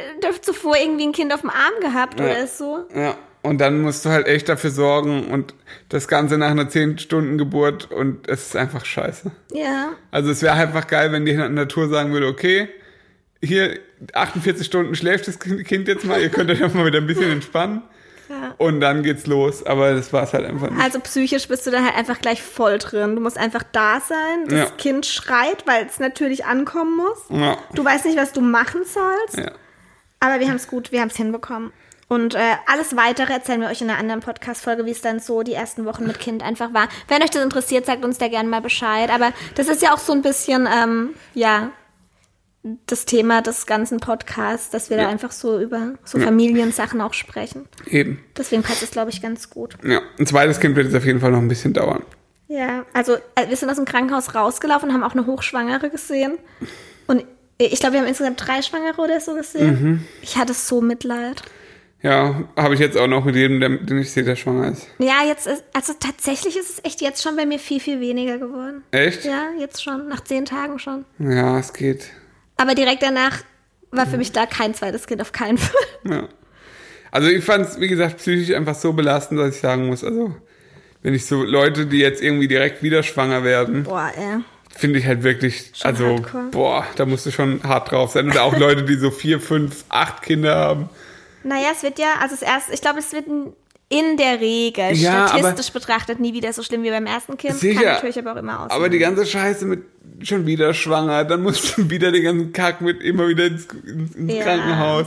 zuvor irgendwie ein Kind auf dem Arm gehabt Ja. oder so. ja. Und dann musst du halt echt dafür sorgen und das Ganze nach einer 10 Stunden Geburt und es ist einfach scheiße. Ja. Also es wäre einfach geil, wenn die Natur sagen würde, okay, hier 48 Stunden schläft das Kind jetzt mal, ihr könnt euch auch mal wieder ein bisschen entspannen. Ja. Und dann geht's los. Aber das war es halt einfach nicht. Also psychisch bist du da halt einfach gleich voll drin. Du musst einfach da sein. Das Ja. Kind schreit, weil es natürlich ankommen muss. Ja. Du weißt nicht, was du machen sollst. Aber wir haben es gut, wir haben es hinbekommen. Und äh, alles Weitere erzählen wir euch in einer anderen Podcast-Folge, wie es dann so die ersten Wochen mit Kind einfach war. Wenn euch das interessiert, sagt uns da gerne mal Bescheid. Aber das ist ja auch so ein bisschen, ähm, ja, das Thema des ganzen Podcasts, dass wir da Ja. einfach so über so Ja. Familiensachen auch sprechen. Eben. Deswegen passt es, glaube ich, ganz gut. Ja. Ein zweites Kind wird jetzt auf jeden Fall noch ein bisschen dauern. Ja, also äh, wir sind aus dem Krankenhaus rausgelaufen, haben auch eine Hochschwangere gesehen. Und ich glaube, wir haben insgesamt drei Schwangere oder so gesehen. Ich hatte so Mitleid. Ja, habe ich jetzt auch noch mit jedem, der, den ich sehe, der schwanger ist. Ja, jetzt ist, also tatsächlich ist es echt jetzt schon bei mir viel, viel weniger geworden. Echt? Ja, jetzt schon, nach zehn Tagen schon. Ja, es geht. Aber direkt danach war für mich da kein zweites Kind, auf keinen Fall. Ja. Also ich fand es, wie gesagt, psychisch einfach so belastend, dass ich sagen muss, also wenn ich so Leute, die jetzt irgendwie direkt wieder schwanger werden, Boah, ey. finde ich halt wirklich, Schon also hardcore. boah, da musst du schon hart drauf sein. Oder auch Leute, die so vier, fünf, acht Kinder haben. Naja, es wird ja, also das erste, ich glaube, es wird, ein- in der Regel, Ja, statistisch betrachtet, nie wieder so schlimm wie beim ersten Kind. Sicher. Kann natürlich aber auch immer aus. Aber die ganze Scheiße mit schon wieder schwanger, dann musst du wieder den ganzen Kack mit immer wieder ins, ins, Ja. Krankenhaus.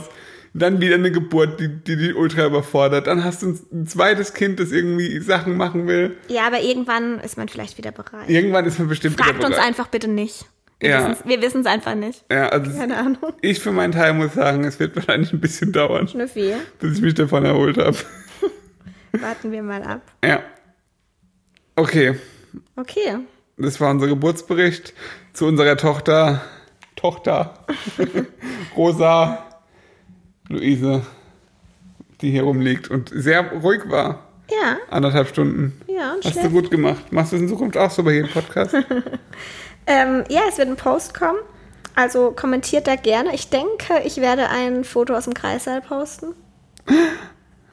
Dann wieder eine Geburt, die, die die ultra überfordert. Dann hast du ein, zweites Kind, das irgendwie Sachen machen will. ja, aber irgendwann ist man vielleicht wieder bereit. Irgendwann ist man bestimmt Fragt wieder uns bereit. einfach bitte nicht. Wir Ja. wissen es einfach nicht. Ja, also Keine Ahnung. ich für meinen Teil muss sagen, es wird wahrscheinlich ein bisschen dauern, Schnüffi, bis ich mich davon erholt habe. Warten wir mal ab. Ja. Okay, Okay. das war unser Geburtsbericht zu unserer Tochter, Tochter, Rosa, Luise, die hier rumliegt und sehr ruhig war. Ja, Anderthalb Stunden. ja, und Hast du schläft. gut gemacht. Machst du es in Zukunft auch so bei jedem Podcast? Ähm, ja, es wird ein Post kommen. Also kommentiert da gerne. Ich denke, ich werde ein Foto aus dem Kreissaal posten.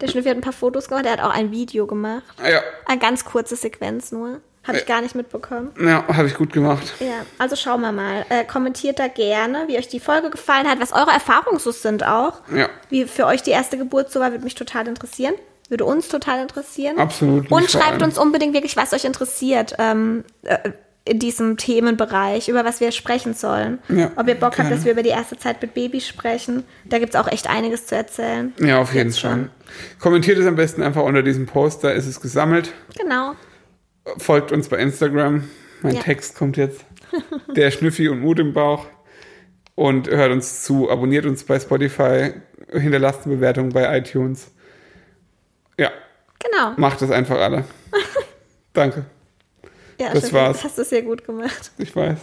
Der Schnüffi hat ein paar Fotos gemacht. Er hat auch ein Video gemacht. ja, Eine ganz kurze Sequenz nur. Habe ich gar nicht mitbekommen. ja habe ich gut gemacht. Ja, also schauen wir mal. Äh, kommentiert da gerne, wie euch die Folge gefallen hat, was eure Erfahrungen so sind auch. Ja. Wie für euch die erste Geburt so war, würde mich total interessieren. Würde uns total interessieren. Absolut, Und schreibt uns unbedingt wirklich, was euch interessiert ähm, äh, in diesem Themenbereich, über was wir sprechen sollen. Ja, Ob ihr Bock habt, gerne. dass wir über die erste Zeit mit Babys sprechen. Da gibt es auch echt einiges zu erzählen. Ja, auf jeden Fall. schon. Kommentiert es am besten einfach unter diesem Post, da ist es gesammelt. Genau. Folgt uns bei Instagram. Mein Ja. Text kommt jetzt. Der Schnüffi und Mut im Bauch. Und hört uns zu, abonniert uns bei Spotify, hinterlasst eine Bewertung bei iTunes. Ja, Genau. macht das einfach alle. Danke, Ja, das war's. Hast du sehr gut gemacht. ich weiß.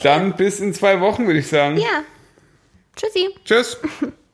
Dann bis in zwei Wochen, würde ich sagen. Ja. Tschüssi. Tschüss.